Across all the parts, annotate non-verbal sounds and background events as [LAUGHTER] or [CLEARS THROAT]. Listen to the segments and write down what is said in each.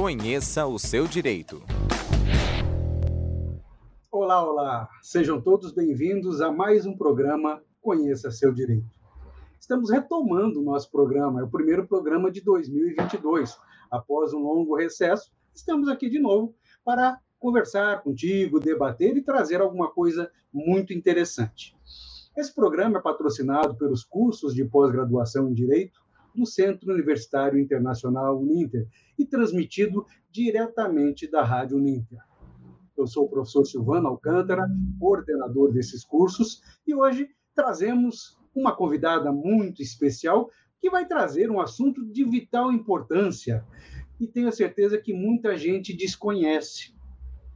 Conheça o seu direito. Olá, olá! Sejam todos bem-vindos a mais um programa Conheça Seu Direito. Estamos retomando o nosso programa, é o primeiro programa de 2022. Após um longo recesso, estamos aqui de novo para conversar contigo, debater e trazer alguma coisa muito interessante. Esse programa é patrocinado pelos cursos de pós-graduação em Direito do Centro Universitário Internacional Uninter e transmitido diretamente da Rádio Uninter. Eu sou o professor Silvano Alcântara, coordenador desses cursos, e hoje trazemos uma convidada muito especial que vai trazer um assunto de vital importância e tenho certeza que muita gente desconhece.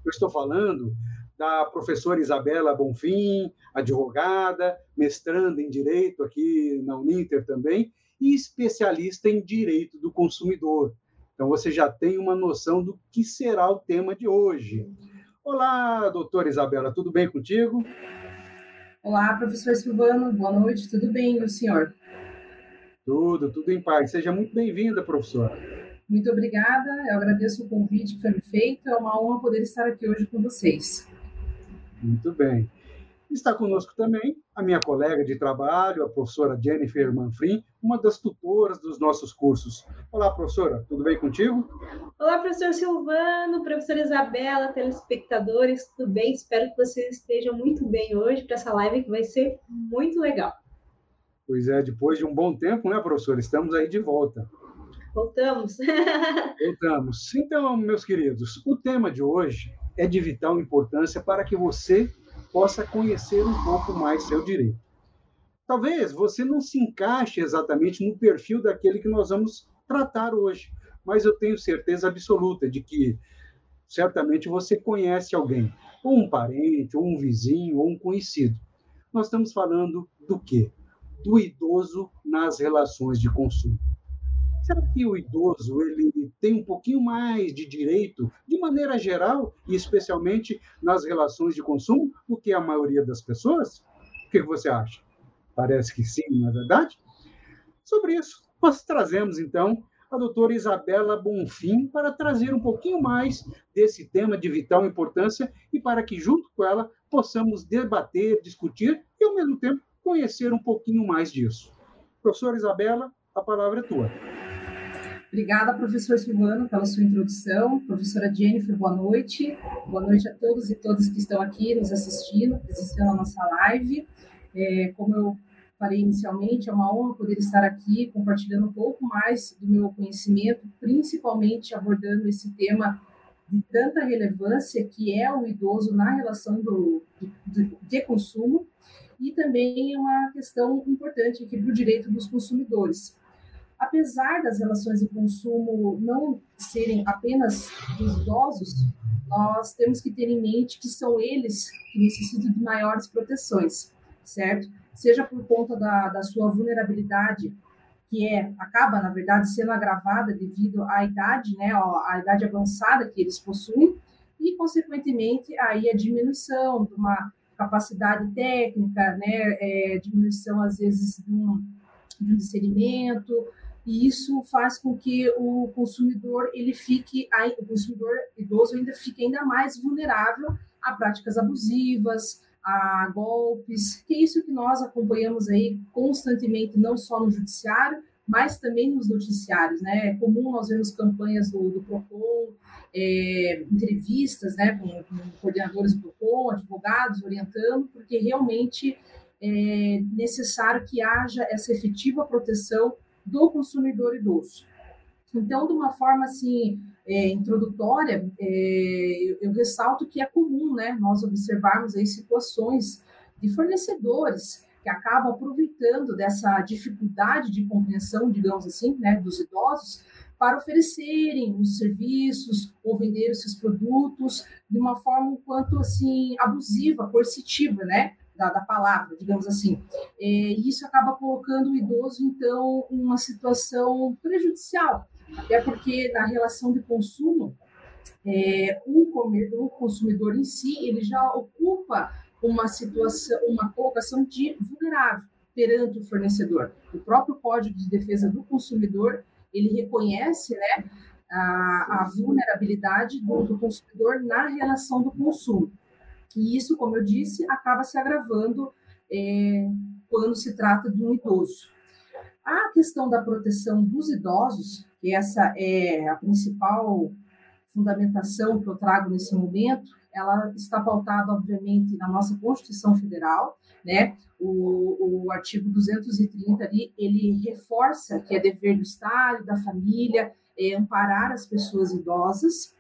Eu estou falando da professora Isabela Bonfim, advogada, mestranda em Direito aqui na Uninter também, e especialista em Direito do Consumidor. Então você já tem uma noção do que será o tema de hoje. Olá, doutora Isabela, tudo bem contigo? Olá, professor Silvano, boa noite, tudo bem, e o senhor? Tudo, tudo em paz. Seja muito bem-vinda, professora. Muito obrigada, eu agradeço o convite que foi me feito, é uma honra poder estar aqui hoje com vocês. Muito bem. Está conosco também a minha colega de trabalho, a professora Jennifer Manfrim, uma das tutoras dos nossos cursos. Olá, professora, tudo bem contigo? Olá, professor Silvano, professora Isabela, telespectadores, tudo bem? Espero que vocês estejam muito bem hoje para essa live que vai ser muito legal. Pois é, depois de um bom tempo, né, professora? Estamos aí de volta. Voltamos. [LAUGHS] Voltamos. Então, meus queridos, o tema de hoje é de vital importância para que você possa conhecer um pouco mais seu direito. Talvez você não se encaixe exatamente no perfil daquele que nós vamos tratar hoje, mas eu tenho certeza absoluta de que certamente você conhece alguém, ou um parente, ou um vizinho, ou um conhecido. Nós estamos falando do quê? Do idoso nas relações de consumo. Será que o idoso ele tem um pouquinho mais de direito, de maneira geral, e especialmente nas relações de consumo, do que a maioria das pessoas? O que você acha? Parece que sim, não é verdade? Sobre isso, nós trazemos então a doutora Isabela Bonfim para trazer um pouquinho mais desse tema de vital importância e para que, junto com ela, possamos debater, discutir e, ao mesmo tempo, conhecer um pouquinho mais disso. Professora Isabela, a palavra é tua. Obrigada, professor Silvano, pela sua introdução. Professora Jennifer, boa noite. Boa noite a todos e todas que estão aqui nos assistindo, presenciando a nossa live. É, como eu falei inicialmente, é uma honra poder estar aqui compartilhando um pouco mais do meu conhecimento, principalmente abordando esse tema de tanta relevância que é o idoso na relação do, de, de consumo e também uma questão importante aqui para o direito dos consumidores. Apesar das relações de consumo não serem apenas dos idosos, nós temos que ter em mente que são eles que necessitam de maiores proteções, certo? Seja por conta da, da sua vulnerabilidade, que é acaba na verdade sendo agravada devido à idade, né, à idade avançada que eles possuem, e consequentemente aí a diminuição de uma capacidade técnica, né, é, diminuição às vezes de um, de um discernimento, e isso faz com que o consumidor ele fique o consumidor idoso ainda fique ainda mais vulnerável a práticas abusivas, a golpes, que é isso que nós acompanhamos aí constantemente, não só no judiciário, mas também nos noticiários, né? É comum nós vermos campanhas do, do PROCON, é, entrevistas, né, com, com, coordenadores do PROCON, advogados orientando, porque realmente é necessário que haja essa efetiva proteção do consumidor idoso. Então, de uma forma assim é, introdutória, é, eu, eu, ressalto que é comum, né, nós observarmos aí situações de fornecedores que acabam aproveitando dessa dificuldade de compreensão, digamos assim, né, dos idosos, para oferecerem os serviços ou vender os seus produtos de uma forma um quanto assim abusiva, coercitiva, né? da, da palavra, digamos assim. É, e isso acaba colocando o idoso, então, em uma situação prejudicial, até porque na relação de consumo, é, o, consumidor em si, ele já ocupa uma situação, uma colocação de vulnerável perante o fornecedor. O próprio Código de Defesa do Consumidor, ele reconhece, né, a, a vulnerabilidade do, do, consumidor na relação do consumo. E isso, como eu disse, acaba se agravando é, quando se trata de um idoso. A questão da proteção dos idosos, que essa é a principal fundamentação que eu trago nesse momento, ela está pautada, obviamente, na nossa Constituição Federal, né? O, o artigo 230 ali, ele reforça que é dever do Estado, da família, é, amparar as pessoas idosas.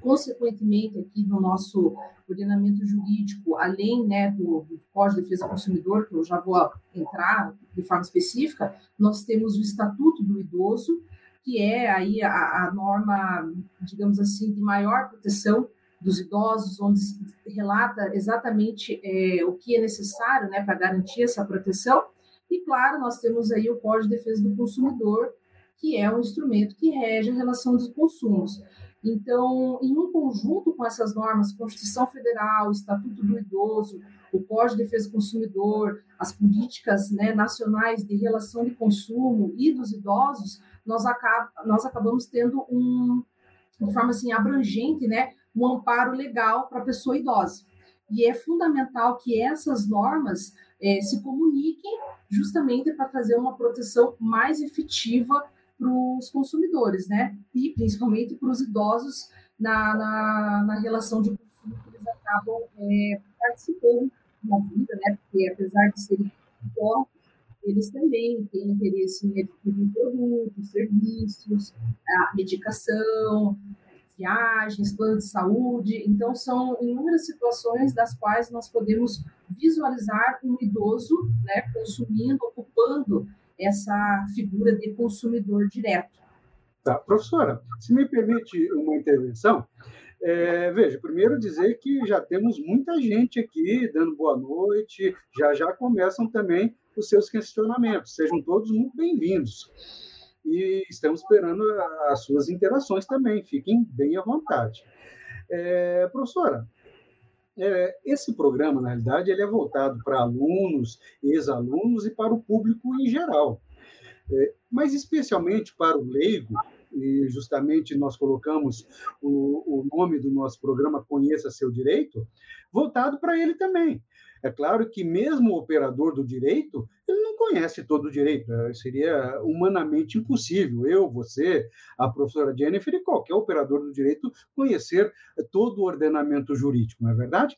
Consequentemente, aqui no nosso ordenamento jurídico, além né, do, do Código de Defesa do Consumidor, que eu já vou entrar de forma específica, nós temos o Estatuto do Idoso, que é aí a, a norma, digamos assim, de maior proteção dos idosos, onde relata exatamente é, o que é necessário né, para garantir essa proteção. E, claro, nós temos aí o Código de Defesa do Consumidor, que é um instrumento que rege a relação dos consumos. Então, em um conjunto com essas normas, Constituição Federal, Estatuto do Idoso, o Código de Defesa do Consumidor, as políticas né, nacionais de relação de consumo e dos idosos, nós, nós acabamos tendo um, de forma assim abrangente, né, um amparo legal para a pessoa idosa. E é fundamental que essas normas é, se comuniquem justamente para trazer uma proteção mais efetiva para os consumidores, né? E principalmente para os idosos na, na, na, relação de consumo que eles acabam é, participando na vida, né? Porque apesar de serem idosos, eles também têm interesse em adquirir produtos, serviços, medicação, viagens, plano de saúde. Então, são inúmeras situações das quais nós podemos visualizar um idoso né, consumindo, ocupando essa figura de consumidor direto. Tá, professora, se me permite uma intervenção, é, veja, primeiro dizer que já temos muita gente aqui dando boa noite, já já começam também os seus questionamentos. Sejam todos muito bem-vindos. E estamos esperando as suas interações também, fiquem bem à vontade. É, professora, é, esse programa, na realidade, ele é voltado para alunos, ex-alunos e para o público em geral. É, mas especialmente para o leigo, e justamente nós colocamos o, o nome do nosso programa Conheça Seu Direito, voltado para ele também. É claro que mesmo o operador do direito, ele não conhece todo o direito, é, seria humanamente impossível eu, você, a professora Jennifer e qualquer operador do direito conhecer todo o ordenamento jurídico, não é verdade?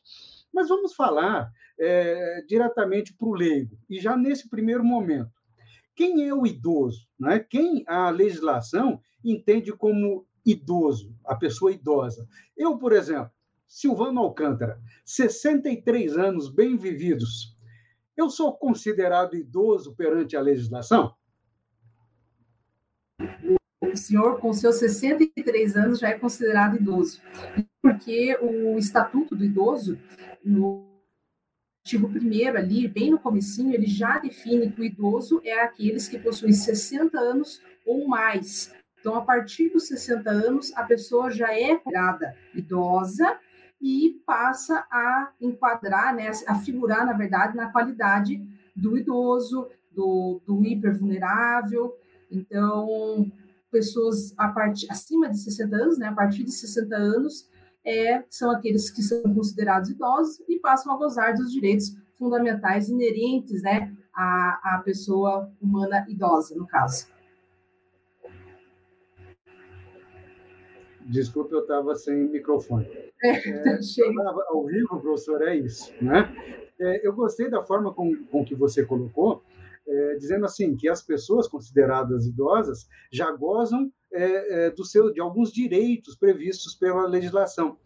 Mas vamos falar é, diretamente para o leigo, e já nesse primeiro momento. Quem é o idoso? Né? Quem a legislação entende como idoso, a pessoa idosa? Eu, por exemplo, Silvano Alcântara, 63 anos bem vividos. Eu sou considerado idoso perante a legislação? O senhor, com seus 63 anos, já é considerado idoso. Porque o Estatuto do Idoso, no artigo 1 ali, bem no comecinho, ele já define que o idoso é aqueles que possuem 60 anos ou mais. Então, a partir dos 60 anos, a pessoa já é considerada idosa e passa a enquadrar, né, a figurar, na verdade, na qualidade do idoso, do, do hipervulnerável. Então, pessoas a acima de 60 anos, né, a partir de 60 anos, é, são aqueles que são considerados idosos e passam a gozar dos direitos fundamentais inerentes né, à, à pessoa humana idosa, no caso. Desculpe, eu estava sem microfone. É, é, [LAUGHS] ao vivo, professor, é isso. Né? É, eu gostei da forma com, com que você colocou, é, dizendo assim que as pessoas consideradas idosas já gozam é, é, do seu, de alguns direitos previstos pela legislação.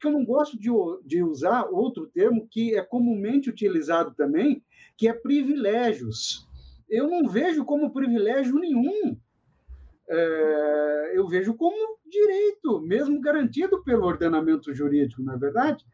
Que eu não gosto de, de usar outro termo que é comumente utilizado também, que é privilégios. Eu não vejo como privilégio nenhum. É, eu vejo como direito, mesmo garantido pelo ordenamento jurídico, não é verdade?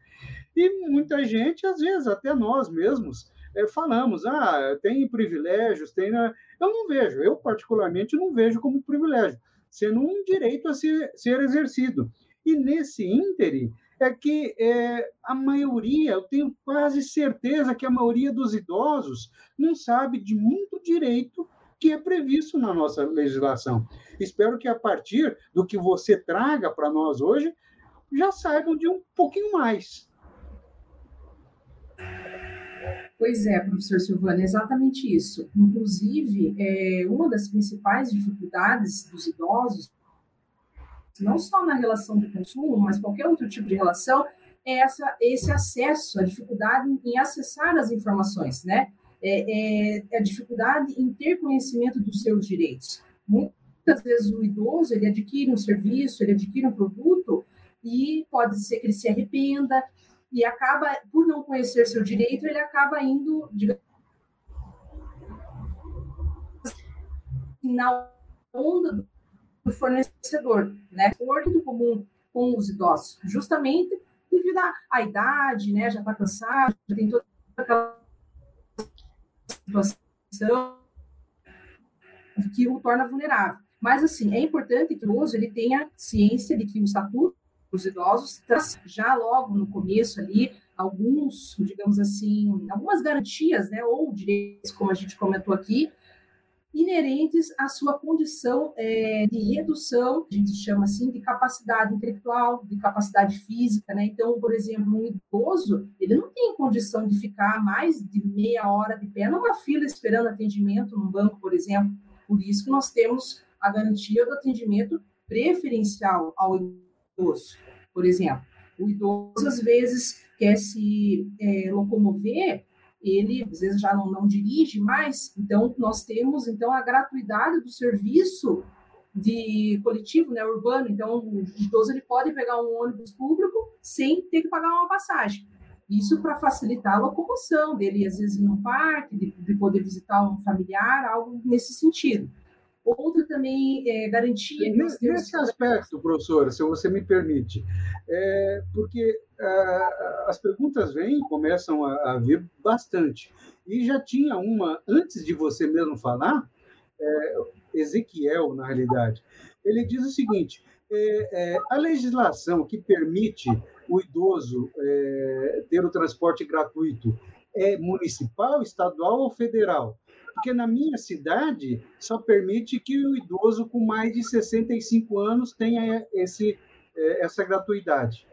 E muita gente, às vezes, até nós mesmos, é, falamos, ah, tem privilégios, tem. Né? Eu não vejo, eu particularmente não vejo como privilégio, sendo um direito a ser, ser exercido. E nesse ínterim é que é, a maioria, eu tenho quase certeza que a maioria dos idosos não sabe de muito direito que é previsto na nossa legislação. Espero que a partir do que você traga para nós hoje, já saibam de um pouquinho mais. Pois é, professor Silvano, exatamente isso. Inclusive, é, uma das principais dificuldades dos idosos, não só na relação de consumo, mas qualquer outro tipo de relação, é essa, esse acesso, a dificuldade em acessar as informações, né? É, é, é a dificuldade em ter conhecimento dos seus direitos. Muitas vezes o idoso ele adquire um serviço, ele adquire um produto e pode ser que ele se arrependa e acaba, por não conhecer seu direito, ele acaba indo, digamos, na onda do fornecedor, né? Muito comum com os idosos, justamente devido à idade, né? Já está cansado, já tem toda aquela situação que o torna vulnerável. Mas, assim, é importante que o idoso ele tenha ciência de que o estatuto os idosos, já logo no começo ali, alguns, digamos assim, algumas garantias, né, ou direitos, como a gente comentou aqui, inerentes à sua condição é, de redução, a gente chama assim, de capacidade intelectual, de capacidade física, né? Então, por exemplo, um idoso, ele não tem condição de ficar mais de meia hora de pé numa fila esperando atendimento num banco, por exemplo. Por isso que nós temos a garantia do atendimento preferencial ao idoso por exemplo. O idoso, às vezes, quer se é, locomover, ele, às vezes, já não, não dirige mais, então, nós temos, então, a gratuidade do serviço de coletivo, né, urbano. Então, o idoso ele pode pegar um ônibus público sem ter que pagar uma passagem. Isso para facilitar a locomoção dele, às vezes, em um parque, de, de poder visitar um familiar, algo nesse sentido. Outra também é garantia. Nesse aspecto, professora, se você me permite, é, porque ah, as perguntas vêm, começam a, a, vir bastante. E já tinha uma, antes de você mesmo falar, é, Ezequiel, na realidade, ele diz o seguinte: é, é a legislação que permite o idoso é, ter o transporte gratuito é municipal, estadual ou federal? Porque na minha cidade só permite que o idoso com mais de 65 anos tenha esse, é, essa gratuidade.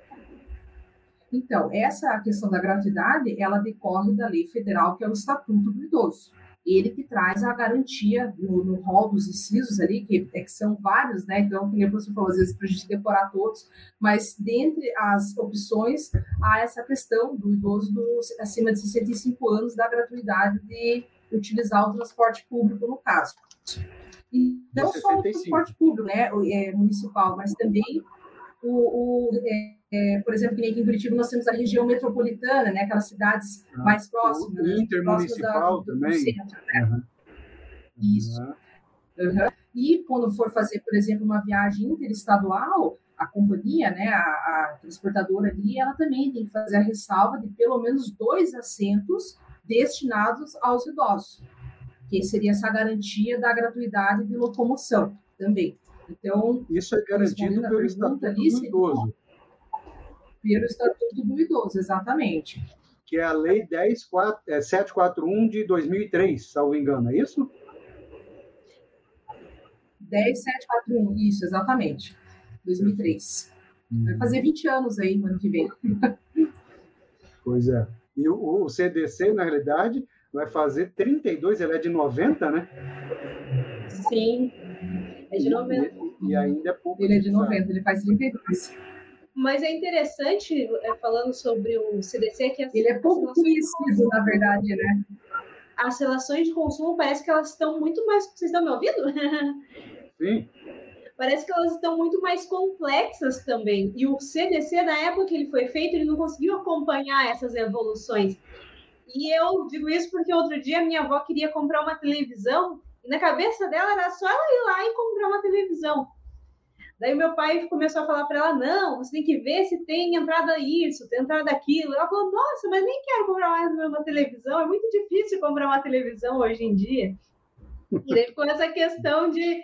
Então, essa questão da gratuidade, ela decorre da lei federal, que é o Estatuto do Idoso. Ele que traz a garantia no, no rol dos incisos ali, que, é que são vários, né? Então, como você falou, às vezes, para a gente decorar todos, mas dentre as opções, há essa questão do idoso do, acima de 65 anos da gratuidade de utilizar o transporte público no caso. E não só o transporte público, né, é, municipal, mas também o, o é, é, por exemplo, aqui em Curitiba nós temos a região metropolitana, né, aquelas cidades ah, mais próximas. O intermunicipal da, também. Centro, né? uhum. Isso. Uhum. E quando for fazer, por exemplo, uma viagem interestadual, a companhia, né, a, a, transportadora ali, ela também tem que fazer a ressalva de pelo menos dois assentos destinados aos idosos, que seria essa garantia da gratuidade de locomoção também. Então, isso é garantido pelo Estatuto ali, do Idoso. Pelo Estatuto do Idoso, exatamente. Que é a Lei 10, 4, é, 741 de 2003, salvo engano, é isso? 10741, isso, exatamente. 2003. Vai fazer 20 anos aí no ano que vem. Pois é. E o, o CDC, na realidade, vai fazer 32, ele é de 90, né? Sim, é de 90. E, e ainda é pouco. Ele é de 90, ele faz 32. Mas é interessante, é, falando sobre o CDC, que ele é pouco conhecido, na verdade, né? As relações de consumo parece que elas estão muito mais. Vocês estão me ouvindo? [LAUGHS] Sim parece que elas estão muito mais complexas também. E o CDC, na época que ele foi feito, ele não conseguiu acompanhar essas evoluções. E eu digo isso porque outro dia minha avó queria comprar uma televisão e na cabeça dela era só ela ir lá e comprar uma televisão. Daí meu pai começou a falar para ela: não, você tem que ver se tem entrada isso, tem entrada aquilo. Ela falou: nossa, mas nem quero comprar mais uma televisão, é muito difícil comprar uma televisão hoje em dia. E daí ficou essa questão de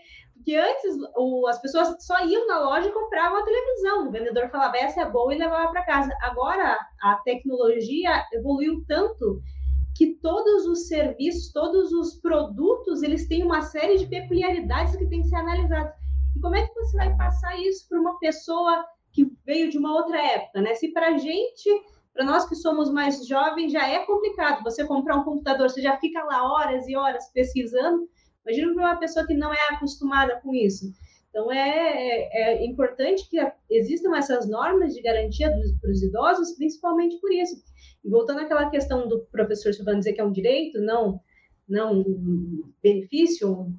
que antes o, as pessoas só iam na loja e compravam a televisão. O vendedor falava essa é boa e levava para casa. Agora a tecnologia evoluiu tanto que todos os serviços, todos os produtos, eles têm uma série de peculiaridades que têm que ser analisadas. E como é que você vai passar isso para uma pessoa que veio de uma outra época, né? Se para gente, para nós que somos mais jovens, já é complicado você comprar um computador, você já fica lá horas e horas pesquisando, imagina para uma pessoa que não é acostumada com isso. Então, é, é, é importante que existam essas normas de garantia para os idosos, principalmente por isso. E voltando àquela questão do professor Silvano dizer que é um direito, não, não um benefício,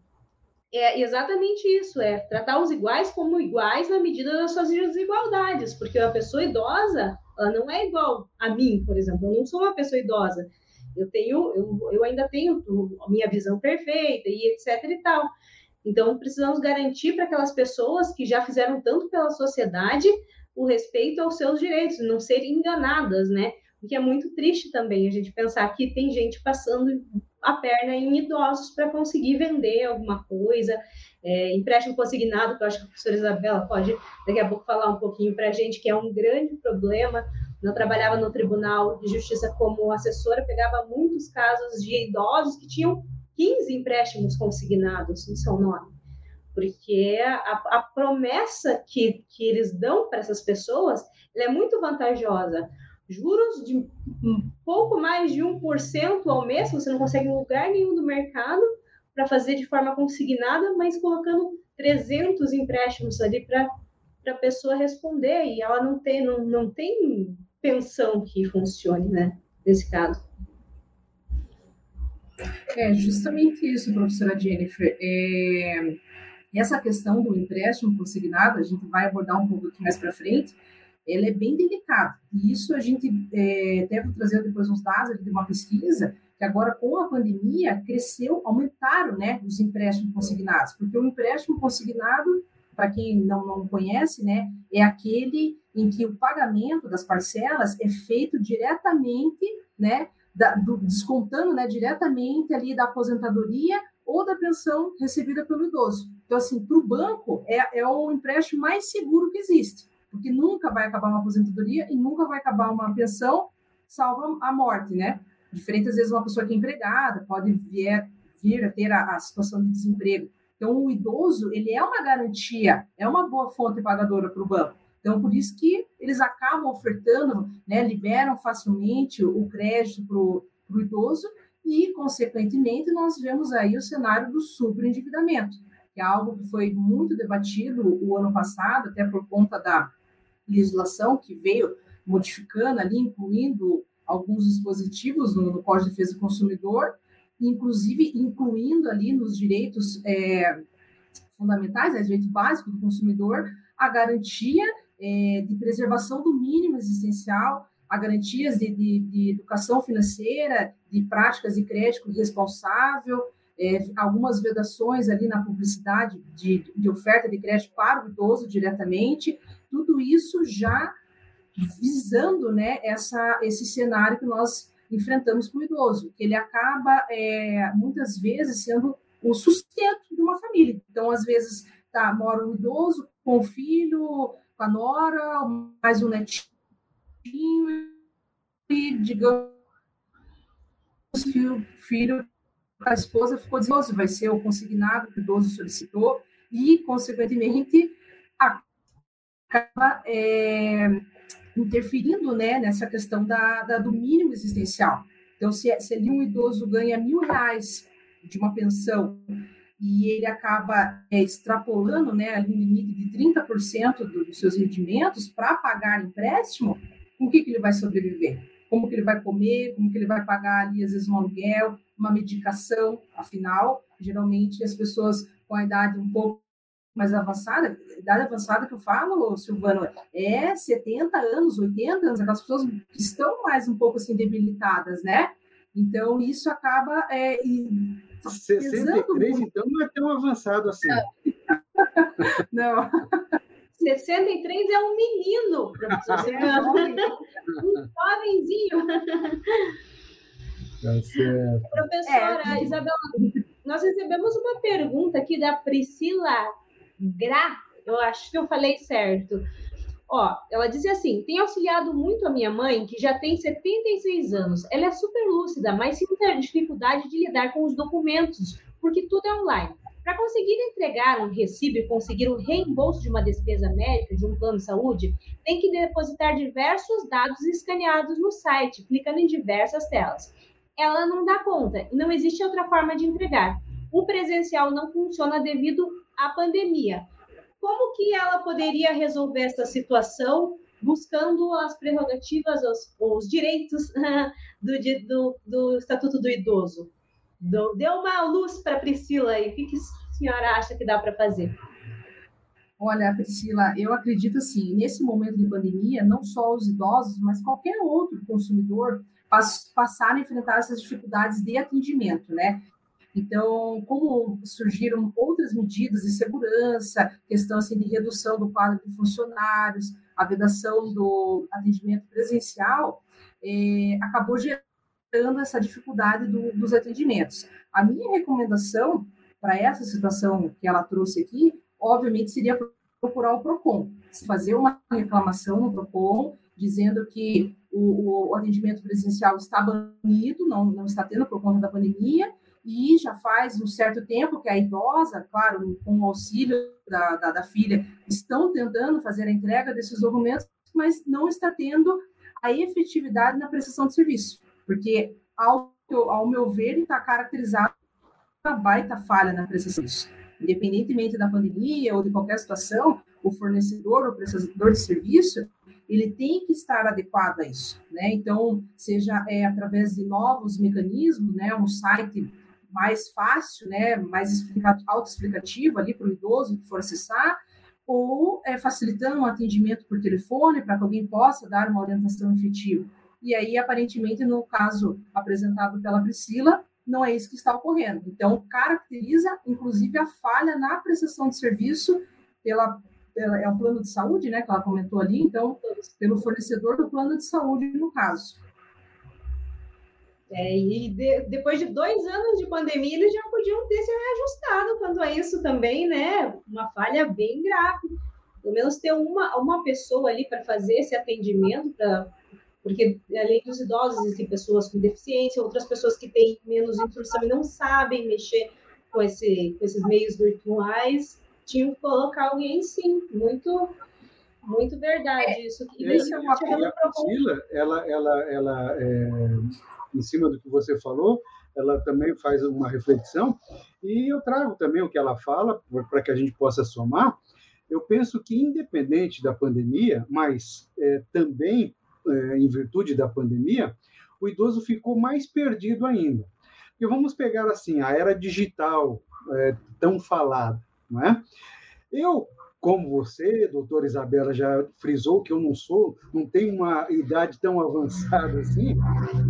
é exatamente isso, é tratar os iguais como iguais na medida das suas desigualdades, porque a pessoa idosa, ela não é igual a mim, por exemplo, eu não sou uma pessoa idosa, eu tenho, eu, eu ainda tenho a minha visão perfeita e etc e tal. Então, precisamos garantir para aquelas pessoas que já fizeram tanto pela sociedade o respeito aos seus direitos, não serem enganadas, né? O que é muito triste também a gente pensar que tem gente passando a perna em idosos para conseguir vender alguma coisa, é, empréstimo consignado, que eu acho que a professora Isabela pode daqui a pouco falar um pouquinho para a gente, que é um grande problema. Eu trabalhava no Tribunal de Justiça como assessora, pegava muitos casos de idosos que tinham 15 empréstimos consignados no seu nome, porque a, a promessa que, que eles dão para essas pessoas é muito vantajosa. Juros de um pouco mais de 1% ao mês, você não consegue em lugar nenhum do mercado para fazer de forma consignada, mas colocando 300 empréstimos ali para a pessoa responder e ela não tem, não, não tem pensão que funcione, né, nesse caso. É justamente isso, professora Jennifer. É, essa questão do empréstimo consignado, a gente vai abordar um pouco aqui mais para frente, ela é bem delicada. E isso a gente é, trazer depois uns dados de uma pesquisa que agora com a pandemia cresceu, aumentaram, né, os empréstimos consignados, porque o empréstimo consignado, para quem não, não conhece, né, é aquele em que o pagamento das parcelas é feito diretamente, né, da, do, descontando, né, diretamente ali da aposentadoria ou da pensão recebida pelo idoso. Então, assim, para o banco é, é o empréstimo mais seguro que existe porque nunca vai acabar uma aposentadoria e nunca vai acabar uma pensão, salvo a morte, né? Diferente, às vezes, uma pessoa que é empregada pode vir, vir a ter a, a situação de desemprego. Então, o idoso, ele é uma garantia, é uma boa fonte pagadora para o banco. Então, por isso que eles acabam ofertando, né, liberam facilmente o crédito para o idoso e, consequentemente, nós vemos aí o cenário do superendividamento, que é algo que foi muito debatido o ano passado, até por conta da legislação que veio modificando ali, incluindo alguns dispositivos no, no Código de Defesa do Consumidor, inclusive incluindo ali nos direitos é, fundamentais, né, direito básico do consumidor, a garantia é, de preservação do mínimo existencial, a garantias de, de, de, educação financeira, de práticas de crédito responsável, é, algumas vedações ali na publicidade de, de oferta de crédito para o idoso diretamente, tudo isso já visando né, essa, esse cenário que nós enfrentamos com o idoso, que ele acaba, é, muitas vezes, sendo o sustento de uma família. Então, às vezes, tá, mora um idoso com o filho, com a nora, mais um netinho, e, digamos que o filho, a esposa ficou idoso, vai ser o consignado que o idoso solicitou, e, consequentemente, acaba é, interferindo né, nessa questão da, da, do mínimo existencial. Então, se, se ali um idoso ganha mil reais de uma pensão e ele acaba é, extrapolando né, ali um limite de 30% do, dos seus rendimentos para pagar empréstimo, com que, que ele vai sobreviver? Como que ele vai comer? Como que ele vai pagar ali, às vezes, um aluguel, uma medicação? Afinal, geralmente, as pessoas com a idade um pouco mais avançada, idade avançada que eu falo, Silvano, é 70 anos, 80 anos, aquelas pessoas que estão mais um pouco assim debilitadas, né? Então, isso acaba. É, e, 63, muito. então, não é tão avançado assim. [LAUGHS] Não. 63 é um menino, professor. É um jovenzinho. Tá Professora é. Isabela, nós recebemos uma pergunta aqui da Priscila Gra, eu acho que eu falei certo. Ó, ela dizia assim: tem auxiliado muito a minha mãe, que já tem 76 anos. Ela é super lúcida, mas sim tem dificuldade de lidar com os documentos, porque tudo é online. Para conseguir entregar um recibo e conseguir um reembolso de uma despesa médica de um plano de saúde, tem que depositar diversos dados escaneados no site, clicando em diversas telas. Ela não dá conta e não existe outra forma de entregar. O presencial não funciona devido à pandemia. Como que ela poderia resolver essa situação buscando as prerrogativas, os, os direitos [LAUGHS] do, do, do, Estatuto do Idoso? Deu uma luz para Priscila aí. O que, que a senhora acha que dá para fazer? Olha, Priscila, eu acredito assim, nesse momento de pandemia, não só os idosos, mas qualquer outro consumidor passaram a enfrentar essas dificuldades de atendimento, né? Então, como surgiram outras medidas de segurança, questão assim, de redução do quadro de funcionários, a vedação do atendimento presencial, é, acabou gerando essa dificuldade do, dos atendimentos. A minha recomendação para essa situação que ela trouxe aqui, obviamente, seria procurar o PROCON, fazer uma reclamação no PROCON, dizendo que o, o atendimento presencial está banido, não, não está tendo por conta da pandemia, e já faz um certo tempo que a idosa, claro, com o auxílio da, da, da filha, estão tentando fazer a entrega desses documentos, mas não está tendo a efetividade na prestação de serviço, porque, ao, ao meu ver, está caracterizado uma baita falha na prestação de serviço. Independentemente da pandemia ou de qualquer situação, o fornecedor ou prestador de serviço, ele tem que estar adequado a isso, né? Então, seja é, através de novos mecanismos, né, um site mais fácil, né, mais autoexplicativo ali para o idoso que for acessar, ou é, facilitando um atendimento por telefone para que alguém possa dar uma orientação efetiva. E aí, aparentemente, no caso apresentado pela Priscila, não é isso que está ocorrendo. Então, caracteriza, inclusive, a falha na prestação de serviço pela, pela é o plano de saúde, né, que ela comentou ali, então, pelo fornecedor do plano de saúde, no caso. É, e de, depois de dois anos de pandemia, eles já podiam ter se reajustado quanto a isso também, né? Uma falha bem grave. Pelo menos ter uma, uma pessoa ali para fazer esse atendimento, pra, porque além dos idosos, existem pessoas com deficiência, outras pessoas que têm menos instrução e não sabem mexer com, esse, com esses meios virtuais. Tinham que colocar alguém, sim, muito muito verdade é, isso. E, é, e a Priscila, ela, ela, ela é em cima do que você falou, ela também faz uma reflexão, e eu trago também o que ela fala, para que a gente possa somar. Eu penso que, independente da pandemia, mas é, também é, em virtude da pandemia, o idoso ficou mais perdido ainda. E vamos pegar assim a era digital é, tão falada, não é? Eu como você, doutora Isabela, já frisou que eu não sou, não tenho uma idade tão avançada assim,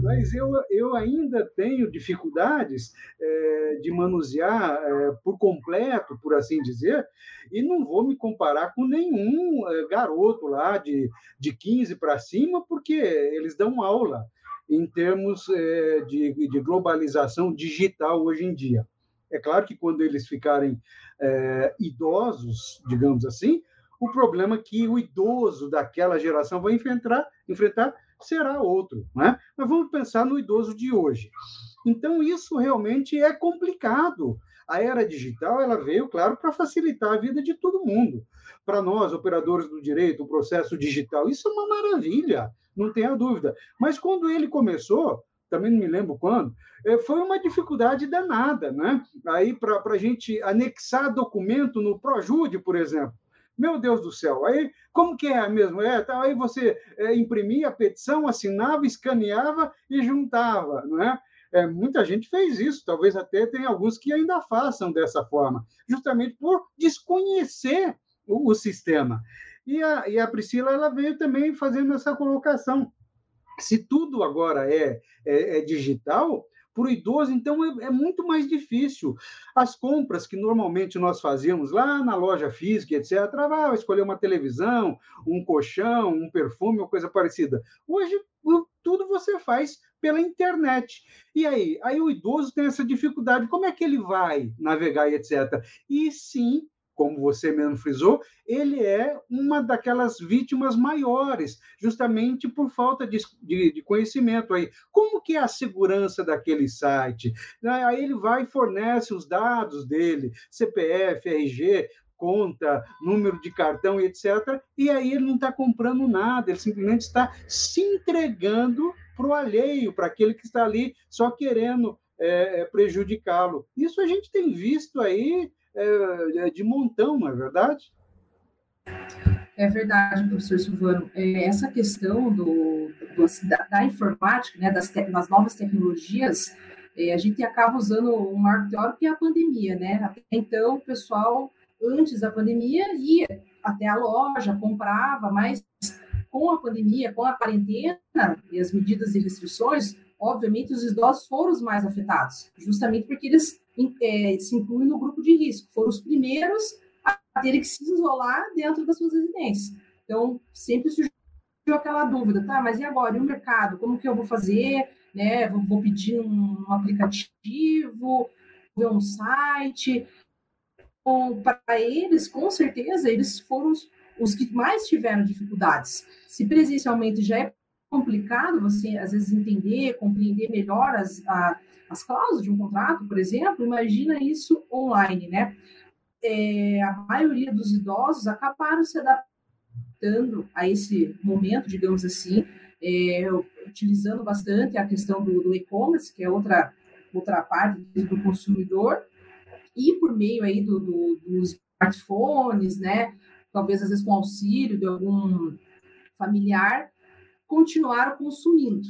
mas eu, eu ainda tenho dificuldades é, de manusear é, por completo, por assim dizer, e não vou me comparar com nenhum é, garoto lá de, de 15 para cima, porque eles dão aula em termos é, de, de globalização digital hoje em dia. É claro que quando eles ficarem é, idosos, digamos assim, o problema que o idoso daquela geração vai enfrentar, enfrentar será outro. Né? Mas vamos pensar no idoso de hoje. Então, isso realmente é complicado. A era digital ela veio, claro, para facilitar a vida de todo mundo. Para nós, operadores do direito, o processo digital, isso é uma maravilha, não tenha dúvida. Mas quando ele começou, também não me lembro quando, eh, foi uma dificuldade danada, né? Aí para a gente anexar documento no Projude, por exemplo. Meu Deus do céu, aí como que é mesmo? É, tá, aí você é, imprimia a petição, assinava, escaneava e juntava, não é? é? Muita gente fez isso, talvez até tem alguns que ainda façam dessa forma, justamente por desconhecer o, o sistema. E a, e a Priscila ela veio também fazendo essa colocação se tudo agora é, é, é digital, para o idoso, então é, é, muito mais difícil. As compras que normalmente nós fazíamos lá na loja física, etc., ah, escolher uma televisão, um colchão, um perfume, uma coisa parecida. Hoje, tudo você faz pela internet. E aí? Aí o idoso tem essa dificuldade. Como é que ele vai navegar e etc.? E sim, como você mesmo frisou, ele é uma daquelas vítimas maiores, justamente por falta de, de, de, conhecimento aí. Como que é a segurança daquele site? Aí ele vai e fornece os dados dele, CPF, RG, conta, número de cartão etc. E aí ele não está comprando nada, ele simplesmente está se entregando para o alheio, para aquele que está ali só querendo é, prejudicá-lo. Isso a gente tem visto aí é, de montão, não é verdade? É verdade, professor Silvano. É, essa questão do, do da, da, informática, né, das, te, das novas tecnologias, é, a gente acaba usando um marco teórico que é a pandemia, né? Até então, o pessoal, antes da pandemia, ia até a loja, comprava, mas com a pandemia, com a quarentena e as medidas e restrições, obviamente os idosos foram os mais afetados, justamente porque eles é, se incluem no grupo de risco, foram os primeiros a terem que se isolar dentro das suas residências. Então, sempre surgiu aquela dúvida, tá, mas e agora? E o mercado? Como que eu vou fazer? Né? Vou, vou pedir um aplicativo, ver um site. Bom, para eles, com certeza, eles foram os, os que mais tiveram dificuldades. Se presencialmente já é complicado você, às vezes, entender, compreender melhor as, a, as cláusulas de um contrato, por exemplo, imagina isso online, né? É, a maioria dos idosos acabaram se adaptando a esse momento, digamos assim, é, utilizando bastante a questão do, do e-commerce, que é outra, outra parte do consumidor, e por meio aí do, do, dos smartphones, né? Talvez às vezes com auxílio de algum familiar, continuaram consumindo.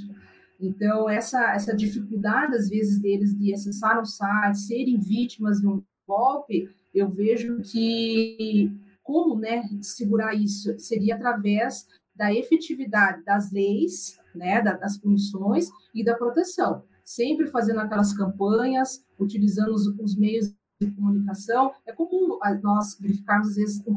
Então, essa, essa dificuldade, às vezes, deles de acessar o site, serem vítimas de um golpe, eu vejo que como né, segurar isso seria através da efetividade das leis, né, das punições e da proteção. Sempre fazendo aquelas campanhas, utilizando os, os meios de comunicação. É comum nós verificarmos, às vezes, um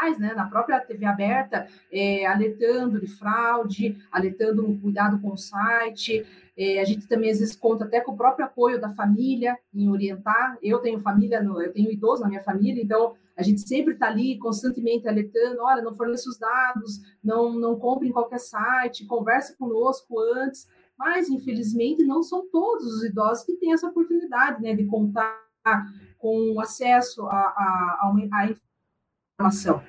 comercial né, na própria TV aberta, é, alertando de fraude, alertando no cuidado com o site. É, a gente também, às vezes, conta até com o próprio apoio da família em orientar. Eu tenho família, no, eu tenho idoso na minha família, então a gente sempre está ali constantemente alertando: olha, não forneça os dados, não, não compre em qualquer site, converse conosco antes. Mas, infelizmente, não são todos os idosos que têm essa oportunidade né, de contar com acesso a, a, a informação.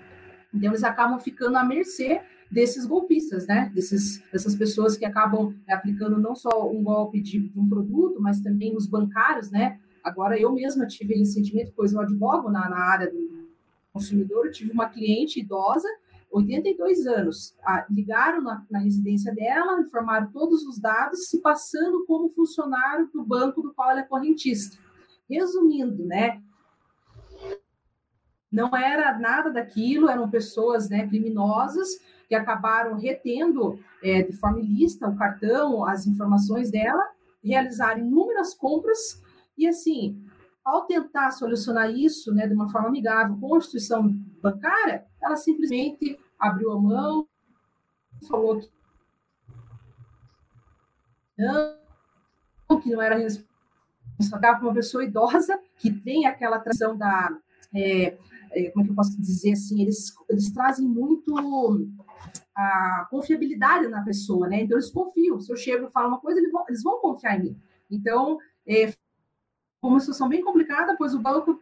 Então, eles acabam ficando à mercê desses golpistas, né? Desses, dessas pessoas que acabam aplicando não só um golpe de, de, um produto, mas também os bancários, né? Agora, eu mesma tive recentemente, pois eu advogo na, na área do consumidor, tive uma cliente idosa, 82 anos, ligaram na, na, residência dela, informaram todos os dados, se passando como funcionário do banco do qual ela é correntista. Resumindo, né? Não era nada daquilo, eram pessoas né, criminosas que acabaram retendo é, de forma ilícita o cartão, as informações dela, realizaram inúmeras compras e, assim, ao tentar solucionar isso né, de uma forma amigável com a instituição bancária, ela simplesmente abriu a mão, falou que não, que não era responsável por uma pessoa idosa que tem aquela tradição da é, como é que eu posso dizer assim, eles, eles trazem muito a confiabilidade na pessoa, né? Então, eles confiam. Se eu chego e falo uma coisa, eles vão, eles vão confiar em mim. Então, é, uma situação bem complicada, pois o banco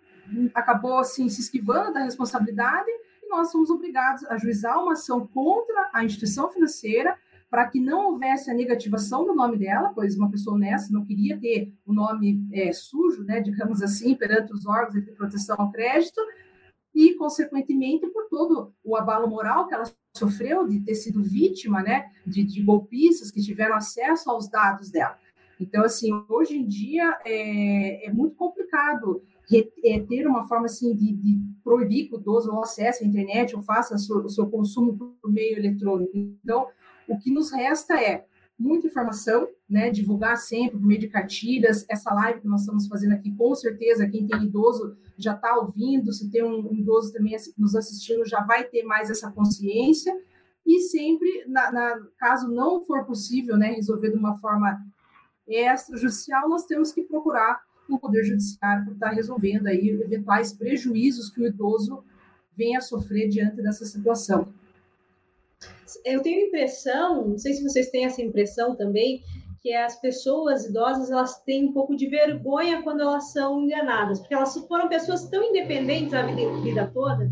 acabou, assim, se esquivando da responsabilidade e nós fomos obrigados a juizar uma ação contra a instituição financeira para que não houvesse a negativação do nome dela, pois uma pessoa honesta não queria ter o nome é, sujo, né, digamos assim, perante os órgãos de proteção ao crédito, e, consequentemente, por todo o abalo moral que ela sofreu de ter sido vítima né, de, de golpistas que tiveram acesso aos dados dela. Então, assim, hoje em dia é, é muito complicado é, ter uma forma assim de, de, proibir que o idoso ou acesse a internet ou faça o seu consumo por meio eletrônico. Então, o que nos resta é muita informação, né? Divulgar sempre por meio de cartilhas. Essa live que nós estamos fazendo aqui, com certeza, quem tem idoso já está ouvindo. Se tem um idoso também nos assistindo, já vai ter mais essa consciência. E sempre, na, na caso não for possível, né, resolver de uma forma extrajudicial, nós temos que procurar o Poder Judiciário por estar resolvendo aí eventuais prejuízos que o idoso venha a sofrer diante dessa situação. Eu tenho impressão, não sei se vocês têm essa impressão também, que as pessoas idosas elas têm um pouco de vergonha quando elas são enganadas, porque elas foram pessoas tão independentes a vida, a vida toda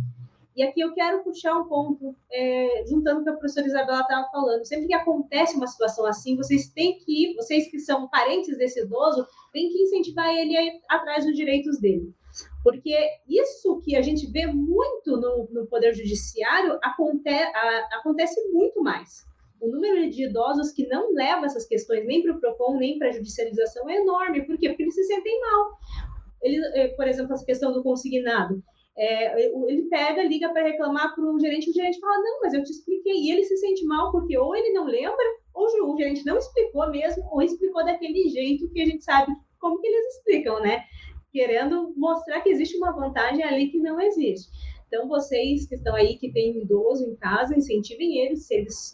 e aqui eu quero puxar um ponto, é, juntando o que a professora Isabela estava falando. Sempre que acontece uma situação assim, vocês têm que, vocês que são parentes desse idoso, têm que incentivar ele a ir atrás dos direitos dele. Porque isso que a gente vê muito no, no Poder Judiciário aconte, a, acontece muito mais. O número de idosos que não leva essas questões nem para o PROCON, nem para a judicialização é enorme. Por quê? Porque eles se sentem mal. Ele, é, por exemplo, essa questão do consignado é, ele pega, liga para reclamar para o gerente, o gerente fala, não, mas eu te expliquei. E ele se sente mal porque ou ele não lembra, ou o gerente não explicou mesmo, ou explicou daquele jeito que a gente sabe como que eles explicam, né? Querendo mostrar que existe uma vantagem ali que não existe. Então, vocês que estão aí, que têm idoso em casa, incentivem eles, se eles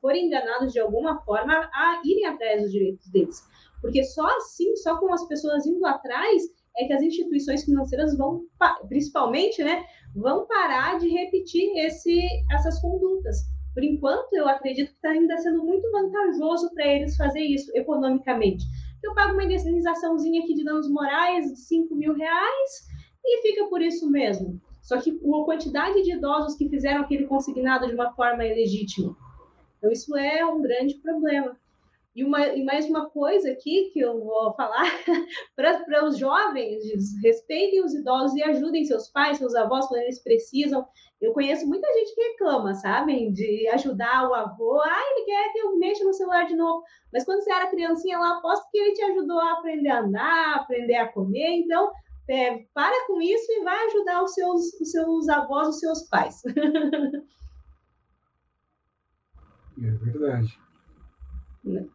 forem enganados de alguma forma, a irem atrás dos direitos deles. Porque só assim, só com as pessoas indo atrás, é que as instituições financeiras vão, principalmente, né, vão parar de repetir esse, essas condutas. Por enquanto, eu acredito que está ainda sendo muito vantajoso para eles fazer isso economicamente. Eu pago uma indenizaçãozinha aqui de danos morais de 5 mil reais e fica por isso mesmo. Só que a quantidade de idosos que fizeram aquele consignado de uma forma ilegítima. Então, isso é um grande problema. E, uma, e mais uma coisa aqui que eu vou falar [LAUGHS] para os jovens: respeitem os idosos e ajudem seus pais, seus avós quando eles precisam. Eu conheço muita gente que reclama, sabem, de ajudar o avô. Ah, ele quer que eu mexa no celular de novo. Mas quando você era criancinha lá, aposto que ele te ajudou a aprender a andar, aprender a comer. Então, é, para com isso e vai ajudar os seus, os seus avós, os seus pais. [LAUGHS] é verdade. Né?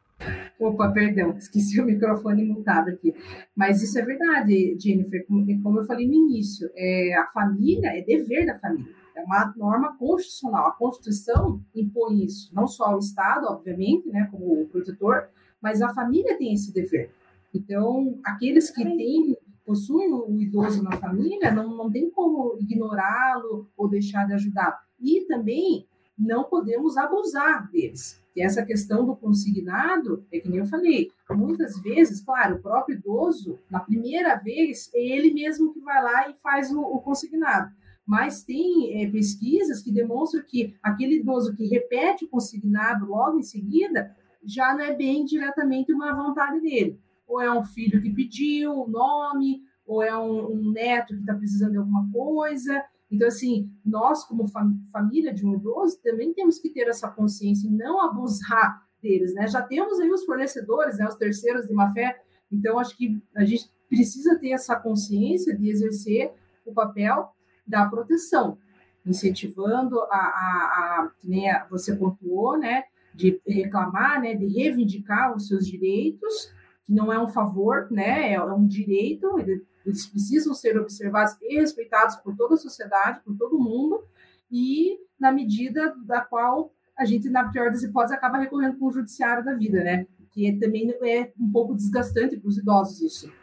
Opa, perdão, esqueci o microfone mutado aqui. Mas isso é verdade, Jennifer, como eu falei no início, é, a família é dever da família, é uma norma constitucional. A Constituição impõe isso, não só ao Estado, obviamente, né, como protetor, mas a família tem esse dever. Então, aqueles que têm, possuem o idoso na família, não, não tem como ignorá-lo ou deixar de ajudar. E também não podemos abusar deles. E essa questão do consignado, é que nem eu falei, muitas vezes, claro, o próprio idoso, na primeira vez, é ele mesmo que vai lá e faz o, o consignado. Mas tem é, pesquisas que demonstram que aquele idoso que repete o consignado logo em seguida, já não é bem diretamente uma vontade dele. Ou é um filho que pediu o nome, ou é um, um neto que está precisando de alguma coisa, então, assim, nós, como fam família de um idoso, também temos que ter essa consciência e não abusar deles, né? Já temos aí os fornecedores, né, os terceiros de má fé, então acho que a gente precisa ter essa consciência de exercer o papel da proteção, incentivando a, a, a nem você pontuou, né, de reclamar, né, de reivindicar os seus direitos, que não é um favor, né, é um direito, ele eles precisam ser observados e respeitados por toda a sociedade, por todo mundo, e na medida da qual a gente, na pior das hipóteses, acaba recorrendo para o judiciário da vida, né? Que também é um pouco desgastante para os idosos isso.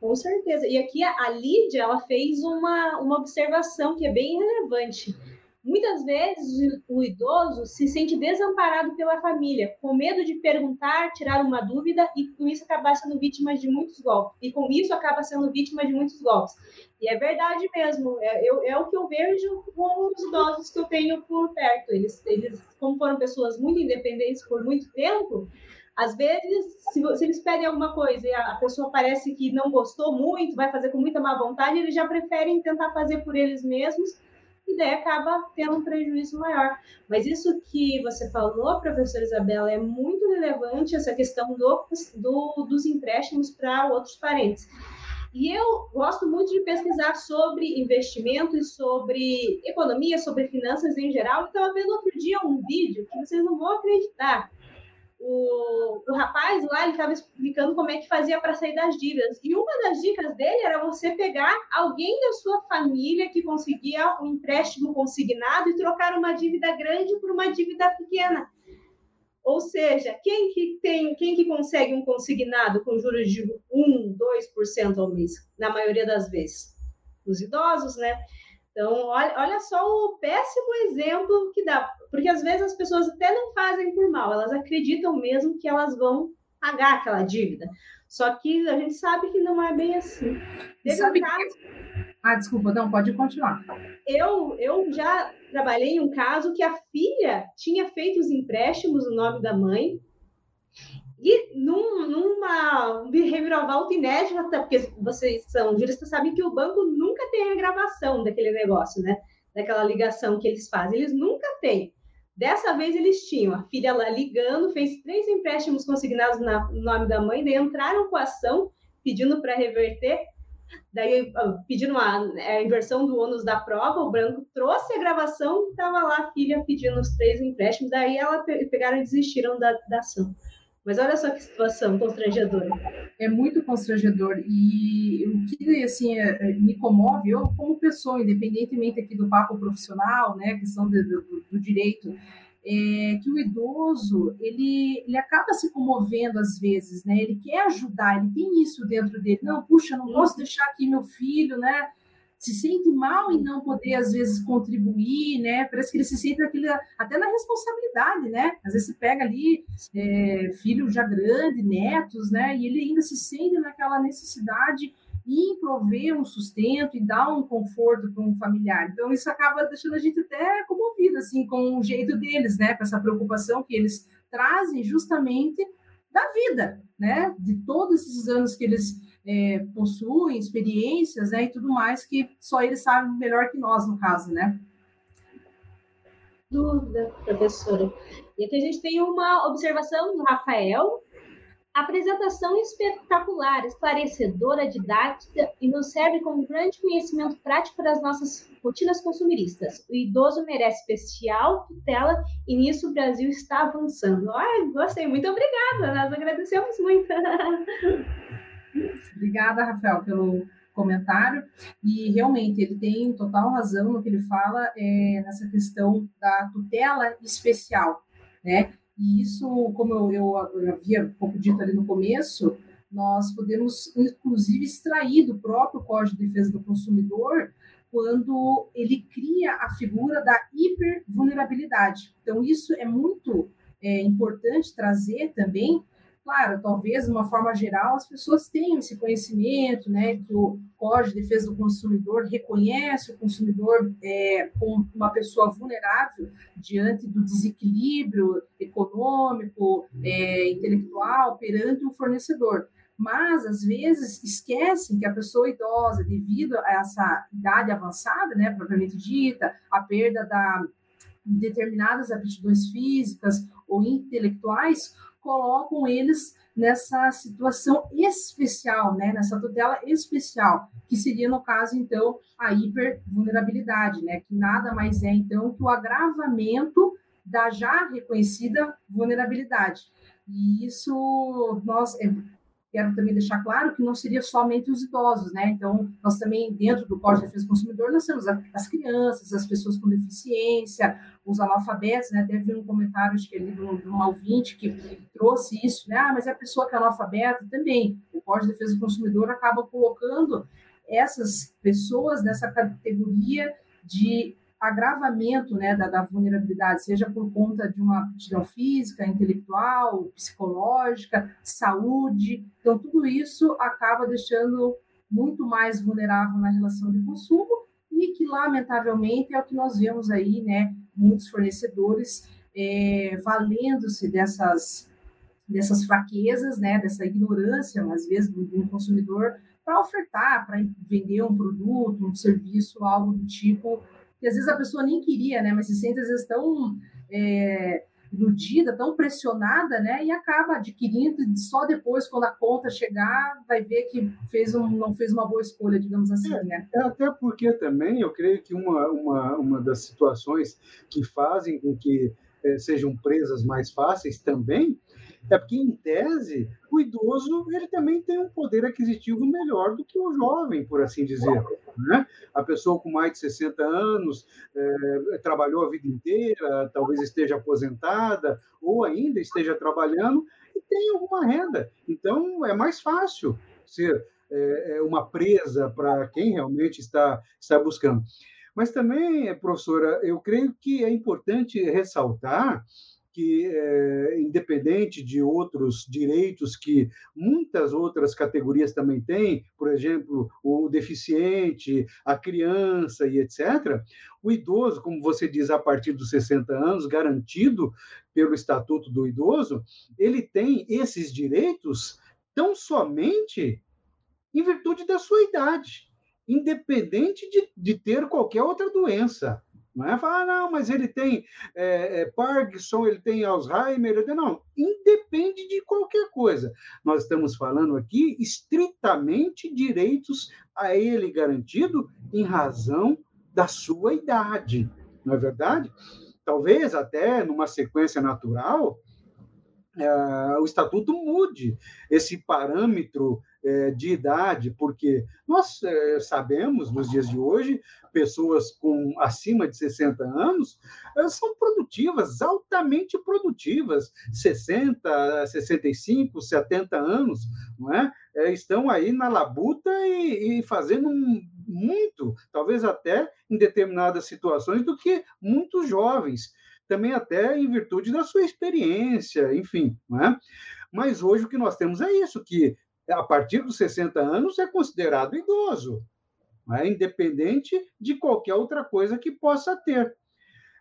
Com certeza. E aqui a, a Lídia, ela fez uma, uma observação que é bem relevante Muitas vezes o idoso se sente desamparado pela família, com medo de perguntar, tirar uma dúvida e com isso acaba sendo vítima de muitos golpes. E com isso acaba sendo vítima de muitos golpes. E é verdade mesmo, é, eu, é o que eu vejo com os idosos que eu tenho por perto. Eles, eles, como foram pessoas muito independentes por muito tempo, às vezes, se, se, eles pedem alguma coisa e a, pessoa parece que não gostou muito, vai fazer com muita má vontade, eles já preferem tentar fazer por eles mesmos e daí acaba tendo um prejuízo maior. Mas isso que você falou, professora Isabela, é muito relevante, essa questão do, do dos empréstimos para outros parentes. E eu gosto muito de pesquisar sobre investimento e sobre economia, sobre finanças em geral. Estava vendo outro dia um vídeo que vocês não vão acreditar o, o rapaz lá, ele estava explicando como é que fazia para sair das dívidas. E uma das dicas dele era você pegar alguém da sua família que conseguia um empréstimo consignado e trocar uma dívida grande por uma dívida pequena. Ou seja, quem que tem, quem que consegue um consignado com juros de 1, 2% ao mês, na maioria das vezes? Os idosos, né? Então, olha, olha só o péssimo exemplo que dá, porque às vezes as pessoas até não fazem por mal, elas acreditam mesmo que elas vão pagar aquela dívida. Só que a gente sabe que não é bem assim. Teve sabe um caso... que... Ah, desculpa, não, pode continuar. Eu, eu já trabalhei em um caso que a filha tinha feito os empréstimos no nome da mãe, e num, numa reviravolta inédita, porque vocês são juristas, sabem que o banco nunca tem a gravação daquele negócio, né? Daquela ligação que eles fazem. Eles nunca têm. Dessa vez eles tinham a filha lá ligando, fez três empréstimos consignados na, no nome da mãe, daí entraram com a ação pedindo para reverter, daí ah, pedindo a, a, inversão do ônus da prova, o branco trouxe a gravação, estava lá a filha pedindo os três empréstimos, daí ela pegaram e desistiram da, da ação. Mas olha só que situação constrangedora. É muito constrangedor. E o que assim, é, é, me comove, eu como pessoa, independentemente aqui do papo profissional, né, questão do, do, do direito, é que o idoso, ele, ele acaba se comovendo às vezes, né? Ele quer ajudar, ele tem isso dentro dele. Não, puxa, não posso deixar aqui meu filho, né? Se sente mal em não poder, às vezes, contribuir, né? Parece que ele se sente aquele, até na responsabilidade, né? Às vezes você pega ali é, filho já grande, netos, né? E ele ainda se sente naquela necessidade em prover um sustento e dar um conforto para um familiar. Então, isso acaba deixando a gente até comovido, assim, com o jeito deles, né? Com essa preocupação que eles trazem justamente da vida, né? De todos esses anos que eles é, possuem experiências né, e tudo mais que só eles sabem melhor que nós, no caso, né? Dúvida, professora. E aqui a gente tem uma observação do Rafael. Apresentação espetacular, esclarecedora, didática e nos serve como grande conhecimento prático para as nossas rotinas consumiristas. O idoso merece especial tutela e nisso o Brasil está avançando. Ai, gostei, muito obrigada, nós agradecemos muito. [LAUGHS] Obrigada, Rafael, pelo comentário. E realmente ele tem total razão no que ele fala é, nessa questão da tutela especial, né? E isso, como eu, eu, eu havia um pouco dito ali no começo, nós podemos inclusive extrair do próprio Código de Defesa do Consumidor quando ele cria a figura da hipervulnerabilidade. Então, isso é muito é, importante trazer também Claro, talvez de uma forma geral as pessoas tenham esse conhecimento, né, que o Código de Defesa do Consumidor reconhece o consumidor é, como uma pessoa vulnerável diante do desequilíbrio econômico, é, intelectual perante o fornecedor. Mas às vezes esquecem que a pessoa idosa, devido a essa idade avançada, né, propriamente dita, a perda da determinadas aptidões físicas ou intelectuais, colocam eles nessa situação especial, né, nessa tutela especial, que seria, no caso, então, a hipervulnerabilidade, né, que nada mais é, então, que o agravamento da já reconhecida vulnerabilidade. E isso, nós, é, quero também deixar claro que não seria somente os idosos, né? Então, nós também, dentro do Código de Defesa do Consumidor, nós temos as crianças, as pessoas com deficiência, os analfabetos, né? Teve um comentário, acho que ali, de um ouvinte que trouxe isso, né? Ah, mas é a pessoa que é analfabeta também. O Código de Defesa do Consumidor acaba colocando essas pessoas nessa categoria de agravamento né, da, da, vulnerabilidade, seja por conta de uma aptidão física, intelectual, psicológica, saúde. Então, tudo isso acaba deixando muito mais vulnerável na relação de consumo e que, lamentavelmente, é o que nós vemos aí, né, muitos fornecedores é, valendo-se dessas, dessas fraquezas, né, dessa ignorância, às vezes, do, do consumidor, para ofertar, para vender um produto, um serviço, algo do tipo que às vezes a pessoa nem queria, né? Mas se sente às vezes tão é, iludida, tão pressionada, né? E acaba adquirindo e só depois, quando a conta chegar, vai ver que fez um, não fez uma boa escolha, digamos assim, é, né? É, até porque também eu creio que uma, uma, uma das situações que fazem com que é, sejam presas mais fáceis também É porque, em tese, o idoso ele também tem um poder aquisitivo melhor do que o jovem, por assim dizer. Né? A pessoa com mais de 60 anos é, trabalhou a vida inteira, talvez esteja aposentada, ou ainda esteja trabalhando e tem alguma renda. Então, é mais fácil ser é, uma presa para quem realmente está, está buscando. Mas também, professora, eu creio que é importante ressaltar que, é, independente de outros direitos que muitas outras categorias também têm, por exemplo, o deficiente, a criança e etc., o idoso, como você diz, a partir dos 60 anos, garantido pelo Estatuto do Idoso, ele tem esses direitos tão somente em virtude da sua idade, independente de, de ter qualquer outra doença. Não é falar, não, mas ele tem é, é, Parkinson, ele tem Alzheimer, ele... não, independe de qualquer coisa. Nós estamos falando aqui estritamente direitos a ele garantido em razão da sua idade, não é verdade? Talvez até numa sequência natural, é, o estatuto mude esse parâmetro de idade, porque nós é, sabemos, nos dias de hoje, pessoas com acima de 60 anos são produtivas, altamente produtivas, 60, 65, 70 anos, não é? estão aí na labuta e, e fazendo muito, talvez até em determinadas situações, do que muitos jovens também até em virtude da sua experiência, enfim. Não é? Mas hoje o que nós temos é isso, que a partir dos 60 anos é considerado idoso, é? independente de qualquer outra coisa que possa ter.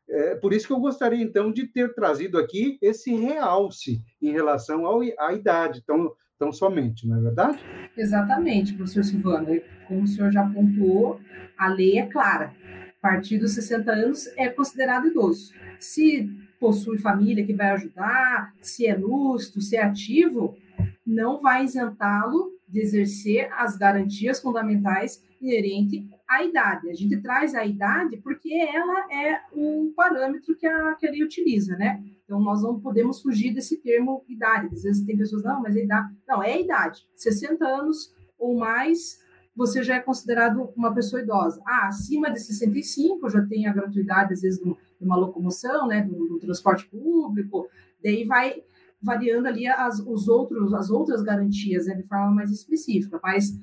É, por isso que eu gostaria, então, de ter trazido aqui esse realce em relação ao, à idade, tão, tão somente, não é verdade? Exatamente, professor Silvano. Como o senhor já pontuou, a lei é clara. A partir dos 60 anos é considerado idoso se possui família que vai ajudar, se é lustro, se é ativo, não vai isentá-lo de exercer as garantias fundamentais inerentes à idade. A gente traz a idade porque ela é um parâmetro que a, que a lei utiliza, né? Então, nós não podemos fugir desse termo idade. Às vezes tem pessoas, não, mas é idade. Não, é idade. 60 anos ou mais, você já é considerado uma pessoa idosa. Ah, acima de 65, já tem a gratuidade, às vezes, de uma locomoção, né, do, do transporte público, daí vai variando ali as, os outros, as outras garantias, né, de forma mais específica, mas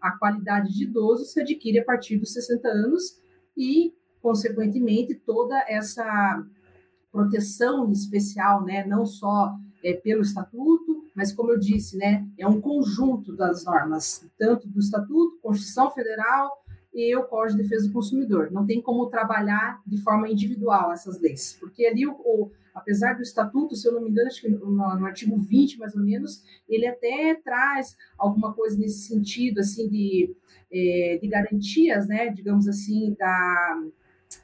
a qualidade de idoso se adquire a partir dos 60 anos e, consequentemente, toda essa proteção especial, né, não só é, pelo estatuto, mas como eu disse, né, é um conjunto das normas, tanto do estatuto, Constituição Federal e o Código de Defesa do Consumidor. Não tem como trabalhar de forma individual essas leis, porque ali o, o apesar do estatuto, se eu não me engano, acho que no, no, artigo 20, mais ou menos, ele até traz alguma coisa nesse sentido, assim, de, é, de garantias, né, digamos assim, da,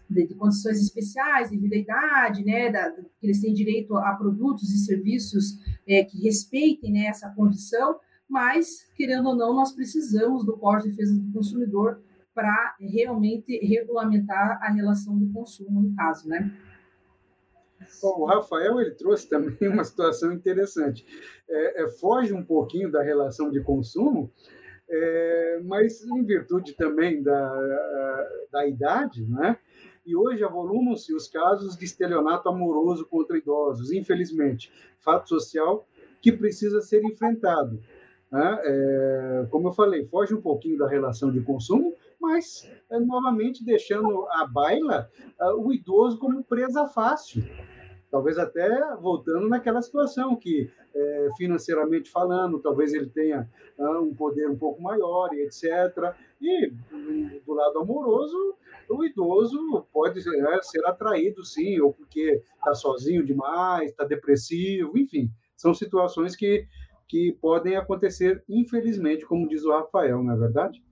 de, de, condições especiais, devido à idade, né, da, que eles têm direito a produtos e serviços é, que respeitem né, essa condição, mas, querendo ou não, nós precisamos do Código de Defesa do Consumidor para realmente regulamentar a relação do consumo, no caso, né? Bom, o Rafael ele trouxe também uma situação interessante. É, é, foge um pouquinho da relação de consumo, é, mas em virtude também da, da idade, né? E hoje avolumam-se os casos de estelionato amoroso contra idosos, infelizmente, fato social que precisa ser enfrentado. Né? É, como eu falei, foge um pouquinho da relação de consumo, mas é, novamente deixando a baila uh, o idoso como presa fácil. Talvez até voltando naquela situação que, é, financeiramente falando, talvez ele tenha um poder um pouco maior e etc. E do lado amoroso, o idoso pode é, ser atraído, sim, ou porque está sozinho demais, está depressivo, enfim, são situações que, que podem acontecer, infelizmente, como diz o Rafael, não é verdade?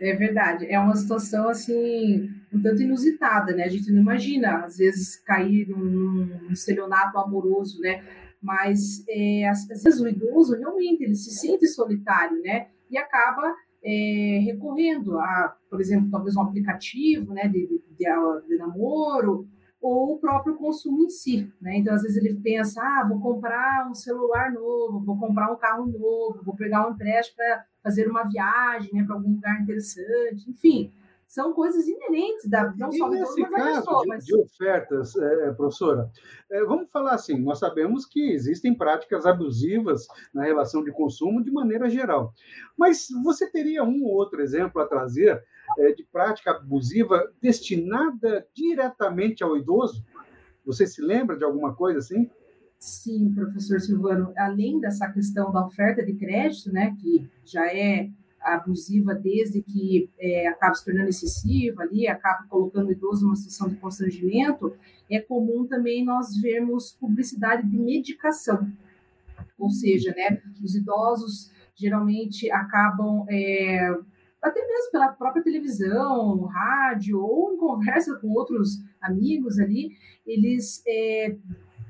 É verdade. É uma situação assim um tanto inusitada, né? A gente não imagina às vezes cair num, num estelionato amoroso, né? Mas é, às vezes o idoso realmente ele se sente solitário, né? E acaba é, recorrendo a, por exemplo, talvez um aplicativo, né? De, de, de, de namoro ou o próprio consumo em si, né? Então, às vezes ele pensa, ah, vou comprar um celular novo, vou comprar um carro novo, vou pegar um empréstimo para fazer uma viagem, né, para algum lugar interessante, enfim, são coisas inerentes da não só nesse caso pessoa, de, mas... de, ofertas, é, professora, é, vamos falar assim, nós sabemos que existem práticas abusivas na relação de consumo de maneira geral, mas você teria um ou outro exemplo a trazer é, de prática abusiva destinada diretamente ao idoso? Você se lembra de alguma coisa assim? Sim, professor Silvano. Além dessa questão da oferta de crédito, né, que já é abusiva desde que é, acaba se tornando excessiva ali, acaba colocando o idoso numa situação de constrangimento, é comum também nós vermos publicidade de medicação. Ou seja, né, os idosos geralmente acabam, é, até mesmo pela própria televisão, rádio, ou em conversa com outros amigos ali, eles, é,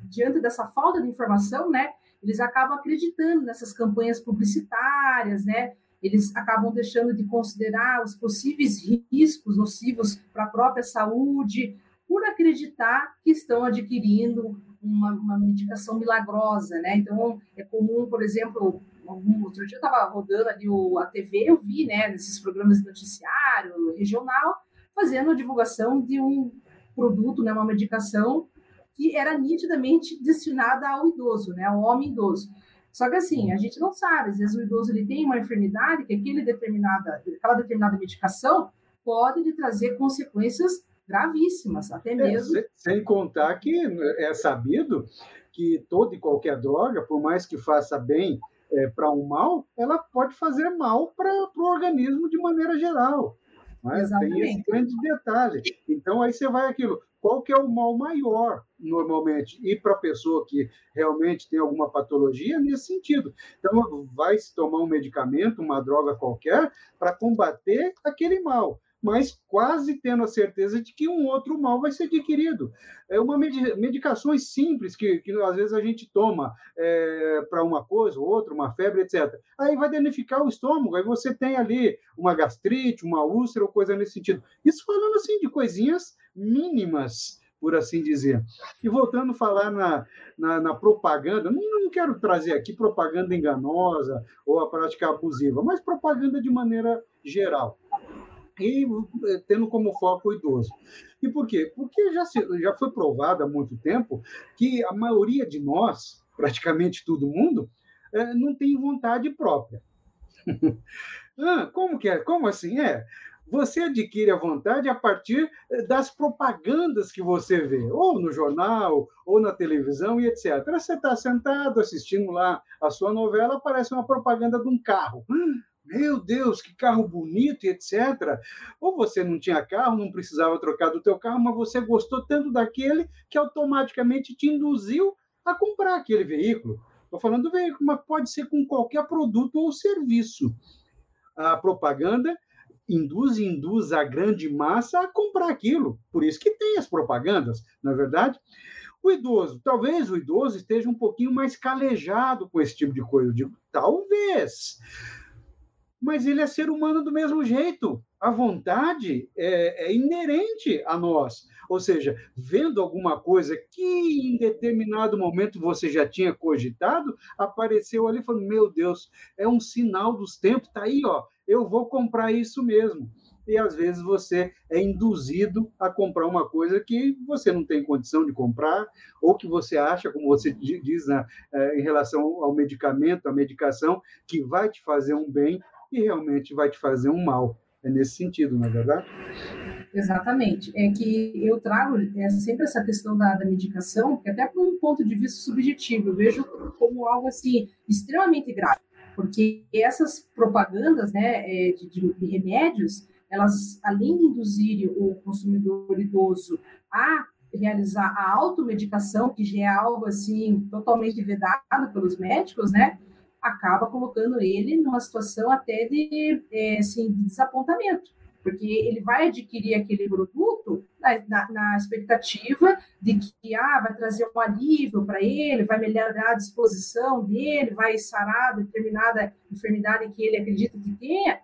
diante dessa falta de informação, né, eles acabam acreditando nessas campanhas publicitárias, né, eles acabam deixando de considerar os possíveis riscos nocivos para a própria saúde, por acreditar que estão adquirindo uma, uma medicação milagrosa, né? Então, é comum, por exemplo, algum outro dia eu estava rodando ali o, a TV, eu vi, né, nesses programas de noticiário regional, fazendo a divulgação de um produto, né, uma medicação que era nitidamente destinada ao idoso, né, ao homem idoso. Só que assim, a gente não sabe, às vezes o idoso ele tem uma enfermidade que aquele determinada, aquela determinada medicação pode lhe trazer consequências gravíssimas, até é, mesmo. É, sem contar que é sabido que toda e qualquer droga, por mais que faça bem é, para um mal, ela pode fazer mal para o organismo de maneira geral. Mas tem esse grande detalhe. Então, aí você vai aquilo. Qual que é o mal maior, normalmente? E para a pessoa que realmente tem alguma patologia, nesse sentido. Então, vai se tomar um medicamento, uma droga qualquer, para combater aquele mal mas quase tendo a certeza de que um outro mal vai ser adquirido. É uma medicações simples que, que às vezes a gente toma é, para uma coisa ou outra, uma febre, etc. Aí vai danificar o estômago, aí você tem ali uma gastrite, uma úlcera ou coisa nesse sentido. Isso falando assim de coisinhas mínimas, por assim dizer. E voltando a falar na, na, na propaganda, não, não, quero trazer aqui propaganda enganosa ou a prática abusiva, mas propaganda de maneira geral e eh, tendo como foco o idoso. E por quê? Porque já, se, já foi provado há muito tempo que a maioria de nós, praticamente todo mundo, é, não tem vontade própria. [LAUGHS] ah, como que é? Como assim? É, você adquire a vontade a partir eh, das propagandas que você vê, ou no jornal, ou na televisão e etc. Você está sentado assistindo lá a sua novela, aparece uma propaganda de um carro. Meu Deus, que carro bonito e etc. Ou você não tinha carro, não precisava trocar do teu carro, mas você gostou tanto daquele que automaticamente te induziu a comprar aquele veículo. Estou falando do veículo, mas pode ser com qualquer produto ou serviço. A propaganda induz induz a grande massa a comprar aquilo. Por isso que tem as propagandas, não é verdade? O idoso, talvez o idoso esteja um pouquinho mais calejado com esse tipo de coisa. Eu digo, talvez mas ele é ser humano do mesmo jeito. A vontade é, é, inerente a nós. Ou seja, vendo alguma coisa que em determinado momento você já tinha cogitado, apareceu ali falando: Meu Deus, é um sinal dos tempos, tá aí, ó, eu vou comprar isso mesmo. E às vezes você é induzido a comprar uma coisa que você não tem condição de comprar, ou que você acha, como você diz né, em relação ao medicamento, à medicação, que vai te fazer um bem e realmente vai te fazer um mal. É nesse sentido, não é verdade? Exatamente. É que eu trago é, sempre essa questão da, da medicação, que até por um ponto de vista subjetivo, eu vejo como algo assim extremamente grave, porque essas propagandas né, é, de, de, remédios, elas, além de induzirem o consumidor idoso a realizar a automedicação, que já é algo assim totalmente vedado pelos médicos, né? Acaba colocando ele numa situação até de, é, assim, de desapontamento, porque ele vai adquirir aquele produto na, na, na, expectativa de que ah, vai trazer um alívio para ele, vai melhorar a disposição dele, vai sarar determinada enfermidade que ele acredita que tenha,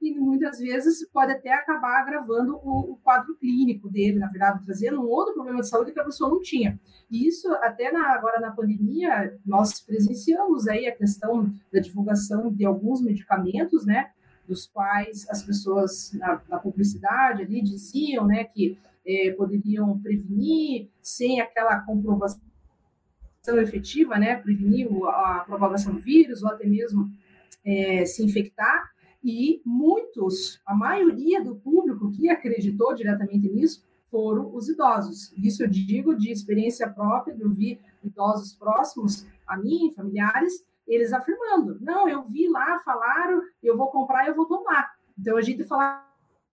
e muitas vezes pode até acabar agravando o, o, quadro clínico dele, na verdade, trazendo um outro problema de saúde que a pessoa não tinha. E isso, até na, agora na pandemia, nós presenciamos aí a questão da divulgação de alguns medicamentos, né, dos quais as pessoas na, na publicidade ali diziam, né, que eh, poderiam prevenir sem aquela comprovação efetiva, né, prevenir a propagação do vírus ou até mesmo é, se infectar, e muitos, a maioria do público que acreditou diretamente nisso, foram os idosos. Isso eu digo de experiência própria, de ouvir idosos próximos a mim, familiares, eles afirmando: não, eu vi lá, falaram, eu vou comprar, eu vou tomar. Então a gente fala: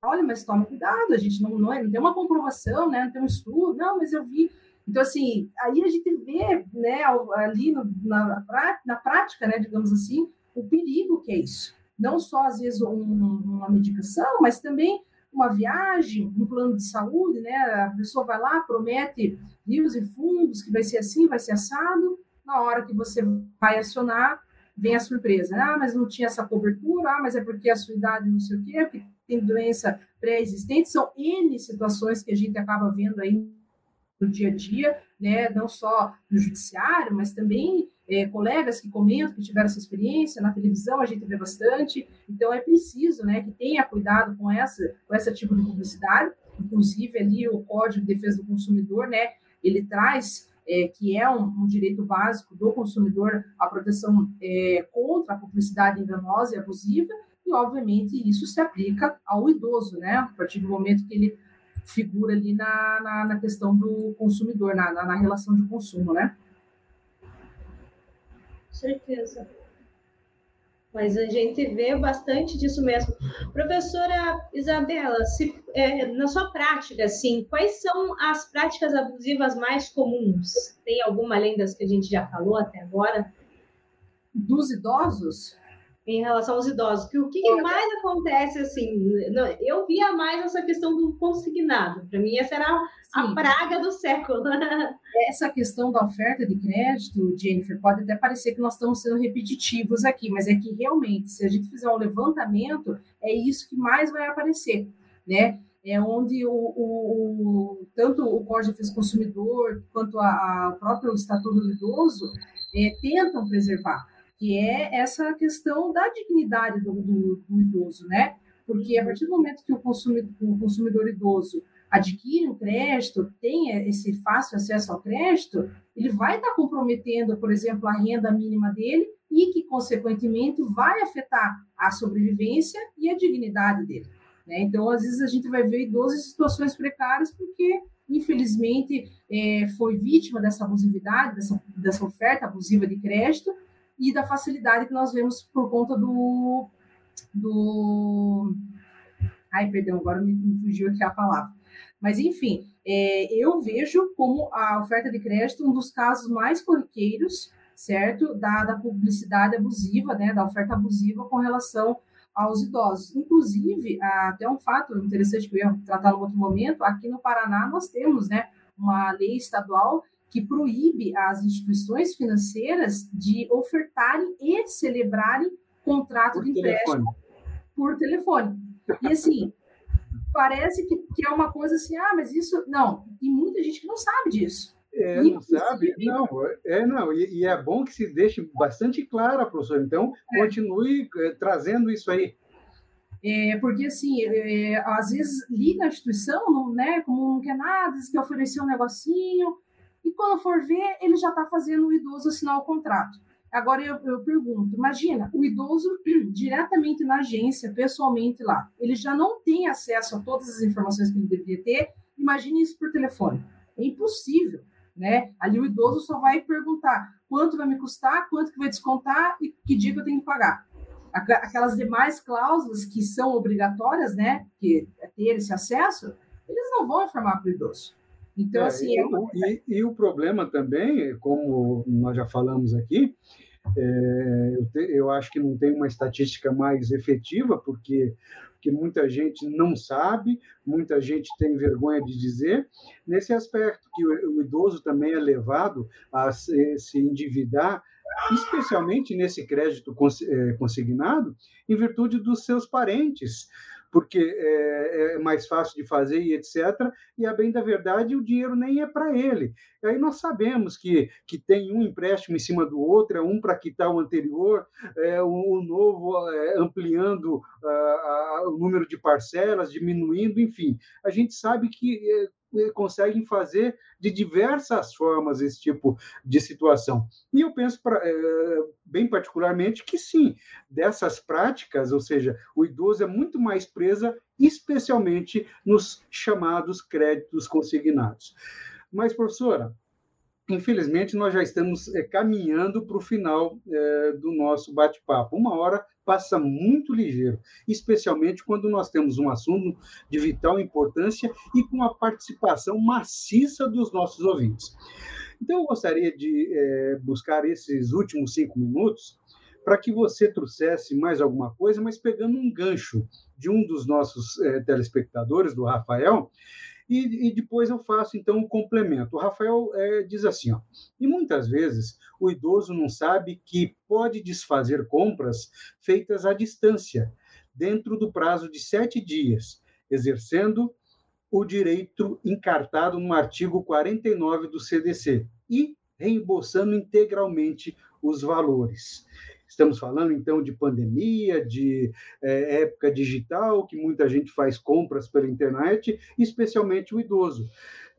olha, mas toma cuidado, a gente não, não, é, não tem uma comprovação, né, não tem um estudo, não, mas eu vi. Então, assim, aí a gente vê, né, ali no, na, na prática, né, digamos assim, o perigo que é isso. Não só, às vezes, um, uma medicação, mas também uma viagem, um plano de saúde, né? A pessoa vai lá, promete rios e fundos, que vai ser assim, vai ser assado. Na hora que você vai acionar, vem a surpresa. Ah, mas não tinha essa cobertura, ah, mas é porque a sua idade não sei o quê, porque tem doença pré-existente. São N situações que a gente acaba vendo aí no dia a dia, né? Não só no judiciário, mas também é, colegas que comentam que tiveram essa experiência, na televisão a gente vê bastante, então é preciso né, que tenha cuidado com essa, com essa tipo de publicidade, inclusive ali o Código de Defesa do Consumidor, né, ele traz é, que é um, um, direito básico do consumidor a proteção é, contra a publicidade enganosa e abusiva, e obviamente isso se aplica ao idoso, né, a partir do momento que ele figura ali na, na, na questão do consumidor, na, na, na relação de consumo, né certeza. Mas a gente vê bastante disso mesmo. Professora Isabela, se, é, na sua prática, assim, quais são as práticas abusivas mais comuns? Tem alguma além das que a gente já falou até agora? Dos idosos? em relação aos idosos. Que o que, que mais acontece assim? Eu via mais essa questão do consignado. Para mim, essa era a praga do século. [LAUGHS] Essa questão da oferta de crédito, Jennifer, pode até parecer que nós estamos sendo repetitivos aqui, mas é que realmente, se a gente fizer um levantamento, é isso que mais vai aparecer, né? É onde o, o, o tanto o Código de Defesa do Consumidor quanto a, a próprio Estatuto do Idoso é, tentam preservar que é essa questão da dignidade do, do, do idoso, né? Porque a partir do momento que o consumidor, o consumidor idoso adquire um crédito, tem esse fácil acesso ao crédito, ele vai estar comprometendo, por exemplo, a renda mínima dele e que, consequentemente, vai afetar a sobrevivência e a dignidade dele. Né? Então, às vezes, a gente vai ver idosos em situações precárias porque, infelizmente, é, foi vítima dessa abusividade, dessa, dessa oferta abusiva de crédito e da facilidade que nós vemos por conta do. do... Ai, perdão, agora me, me fugiu aqui a palavra. Mas, enfim, é, eu vejo como a oferta de crédito um dos casos mais corriqueiros, certo? Da, da publicidade abusiva, né? Da oferta abusiva com relação aos idosos. Inclusive, até um fato interessante que eu ia tratar no outro momento, aqui no Paraná nós temos, né? Uma lei estadual que proíbe as instituições financeiras de ofertarem e celebrarem contrato por de empréstimo por telefone. E assim, parece que, que é uma coisa assim, ah, mas isso. Não, tem muita gente que não sabe disso. É, não sabe? Não, é, não, e, e, é bom que se deixe bastante claro, professor. Então, é. continue é, trazendo isso aí. É, porque, assim, é, às vezes liga a instituição, não, né, como não quer nada, diz que ofereceu um negocinho, e quando for ver, ele já está fazendo o idoso assinar o contrato. Agora eu, eu, pergunto: imagina, o idoso [CLEARS THROAT] diretamente na agência, pessoalmente lá, ele já não tem acesso a todas as informações que ele deveria ter, imagine isso por telefone. É impossível. Né? Ali o idoso só vai perguntar quanto vai me custar, quanto que vai descontar e que dia que eu tenho que pagar. Aquelas demais cláusulas que são obrigatórias, né, que é ter esse acesso, eles não vão informar para o idoso. Então, é, assim. E, é uma... e, e, o problema também, como nós já falamos aqui, É, eu, te, eu, acho que não tem uma estatística mais efetiva, porque, porque muita gente não sabe, muita gente tem vergonha de dizer. Nesse aspecto, que o, o idoso também é levado a se, se endividar, especialmente nesse crédito é, consignado, em virtude dos seus parentes porque é, é, mais fácil de fazer e etc. E, a bem da verdade, o dinheiro nem é para ele. E aí nós sabemos que, que tem um empréstimo em cima do outro, é um para quitar o anterior, é, o, o novo é, ampliando a, a, o número de parcelas, diminuindo, enfim. A gente sabe que é, conseguem fazer de diversas formas esse tipo de situação. E eu penso, pra, é, bem particularmente, que sim, dessas práticas, ou seja, o idoso é muito mais presa, especialmente nos chamados créditos consignados. Mas, professora, infelizmente, nós já estamos é, caminhando para o final é, do nosso bate-papo. Uma hora passa muito ligeiro, especialmente quando nós temos um assunto de vital importância e com a participação maciça dos nossos ouvintes. Então, eu gostaria de é, buscar esses últimos cinco minutos para que você trouxesse mais alguma coisa, mas pegando um gancho de um dos nossos é, telespectadores, do Rafael, e, e, depois eu faço, então, um complemento. O Rafael é, diz assim, ó, e muitas vezes o idoso não sabe que pode desfazer compras feitas à distância, dentro do prazo de sete dias, exercendo o direito encartado no artigo 49 do CDC e reembolsando integralmente os valores. Estamos falando, então, de pandemia, de é, época digital, que muita gente faz compras pela internet, especialmente o idoso.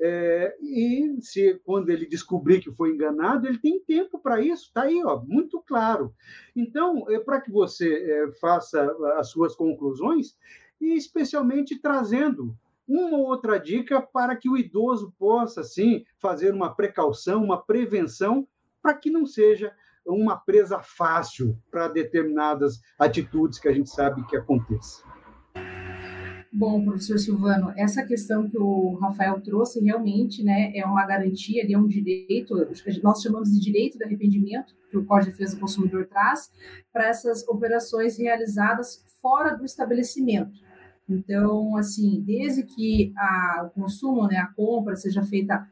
É, e se quando ele descobrir que foi enganado, ele tem tempo para isso, está aí, ó, muito claro. Então, é para que você é, faça as suas conclusões, e especialmente trazendo uma ou outra dica para que o idoso possa, sim, fazer uma precaução, uma prevenção, para que não seja uma presa fácil para determinadas atitudes que a gente sabe que acontecem. Bom, professor Silvano, essa questão que o Rafael trouxe realmente né, é uma garantia, é um direito, nós chamamos de direito de arrependimento, que o Código de Defesa do Consumidor traz, para essas operações realizadas fora do estabelecimento. Então, assim, desde que a, o consumo, né, a compra seja feita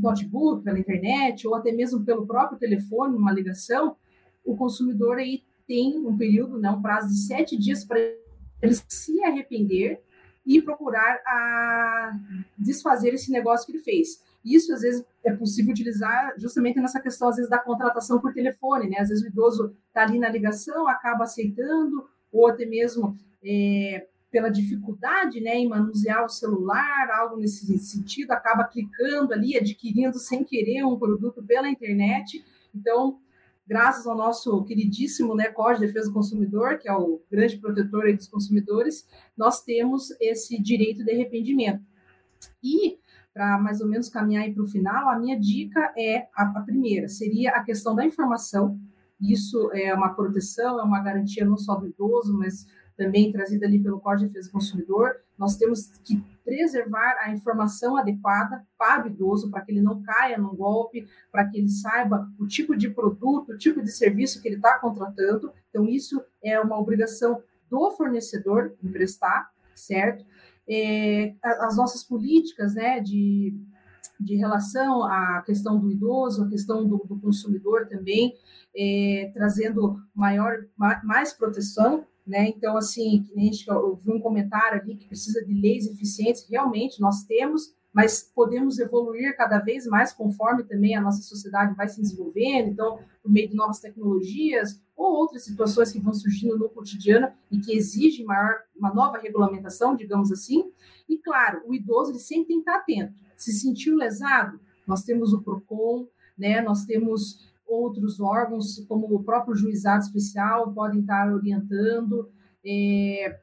notebook, pela internet, ou até mesmo pelo próprio telefone, uma ligação, o consumidor aí tem um período, né, um prazo de sete dias para ele se arrepender e procurar a desfazer esse negócio que ele fez. Isso, às vezes, é possível utilizar justamente nessa questão, às vezes, da contratação por telefone, né? Às vezes o idoso está ali na ligação, acaba aceitando, ou até mesmo é, pela dificuldade né, em manusear o celular, algo nesse sentido, acaba clicando ali, adquirindo sem querer um produto pela internet. Então, graças ao nosso queridíssimo né, Código de Defesa do Consumidor, que é o grande protetor dos consumidores, nós temos esse direito de arrependimento. E, para mais ou menos caminhar para o final, a minha dica é, a, a primeira, seria a questão da informação, isso é uma proteção, é uma garantia não só do idoso, mas também trazida ali pelo Código de Defesa do Consumidor, nós temos que preservar a informação adequada para o idoso, para que ele não caia num golpe, para que ele saiba o tipo de produto, o tipo de serviço que ele está contratando. Então, isso é uma obrigação do fornecedor emprestar, certo? É, as nossas políticas né, de, de relação à questão do idoso, a questão do, do consumidor também, é, trazendo maior, mais proteção né? Então, assim, que a gente ouviu um comentário ali que precisa de leis eficientes, realmente nós temos, mas podemos evoluir cada vez mais conforme também a nossa sociedade vai se desenvolvendo, então, por meio de novas tecnologias ou outras situações que vão surgindo no cotidiano e que exigem maior, uma nova regulamentação, digamos assim. E, claro, o idoso ele sempre tem que estar atento. Se sentiu lesado, nós temos o PROCON, né? nós temos outros órgãos, como o próprio juizado especial, podem estar orientando. É,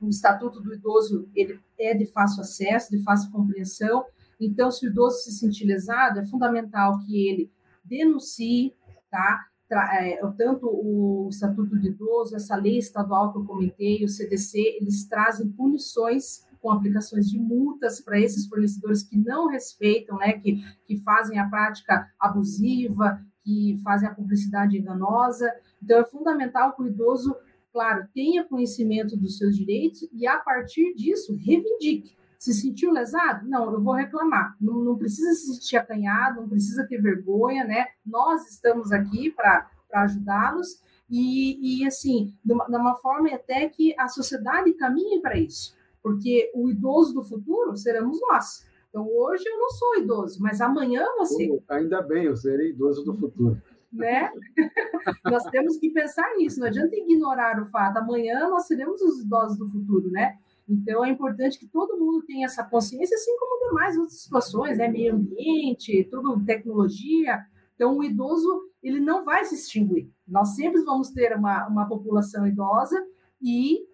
o Estatuto do Idoso ele é de fácil acesso, de fácil compreensão. Então, se o idoso se sentir lesado, é fundamental que ele denuncie, tá? É, tanto o Estatuto do Idoso, essa lei estadual que eu comentei, o CDC, eles trazem punições com aplicações de multas para esses fornecedores que não respeitam, né, que, que fazem a prática abusiva, que fazem a publicidade enganosa. Então, é fundamental que o idoso, claro, tenha conhecimento dos seus direitos e, a partir disso, reivindique. Se sentiu lesado? Não, eu vou reclamar. Não, não precisa se sentir acanhado, não precisa ter vergonha, né? Nós estamos aqui para ajudá-los e, e, assim, de uma, de uma forma até que a sociedade caminhe para isso, porque o idoso do futuro seremos nós. Então, hoje eu não sou idoso, mas amanhã você. ainda bem, eu serei idoso do futuro. Né? [LAUGHS] nós temos que pensar nisso, não adianta ignorar o fato. Amanhã nós seremos os idosos do futuro, né? Então, é importante que todo mundo tenha essa consciência, assim como demais outras situações, né? Meio ambiente, tudo tecnologia. Então, o idoso, ele não vai se extinguir. Nós sempre vamos ter uma, uma população idosa e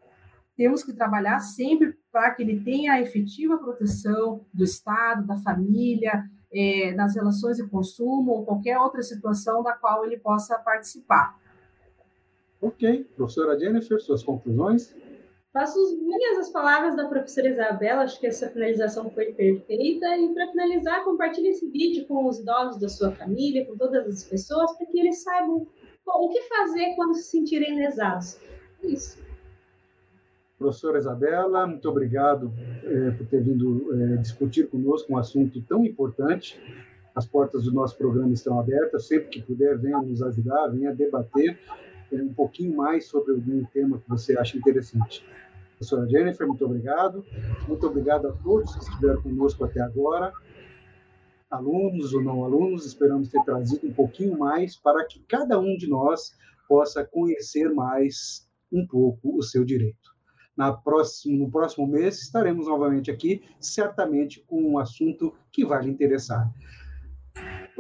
temos que trabalhar sempre para que ele tenha a efetiva proteção do Estado, da família, é, nas relações de consumo ou qualquer outra situação da qual ele possa participar. Ok. Professora Jennifer, suas conclusões? Faço minhas as palavras da professora Isabela, acho que essa finalização foi perfeita. E para finalizar, compartilhe esse vídeo com os idosos da sua família, com todas as pessoas, para que eles saibam o que fazer quando se sentirem lesados. Isso. Professora Isabela, muito obrigado é, por ter vindo é, discutir conosco um assunto tão importante. As portas do nosso programa estão abertas. Sempre que puder, venha nos ajudar, venha debater é, um pouquinho mais sobre algum tema que você acha interessante. Professora Jennifer, muito obrigado. Muito obrigado a todos que estiveram conosco até agora. Alunos ou não alunos, esperamos ter trazido um pouquinho mais para que cada um de nós possa conhecer mais um pouco o seu direito na próximo, no próximo mês estaremos novamente aqui, certamente com um assunto que vai lhe interessar.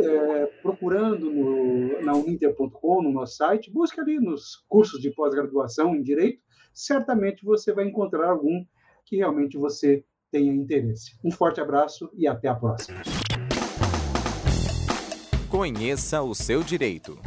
É, procurando no, na uninter.com, no nosso site, busque ali nos cursos de pós-graduação em Direito, certamente você vai encontrar algum que realmente você tenha interesse. Um forte abraço e até a próxima. Conheça o seu direito.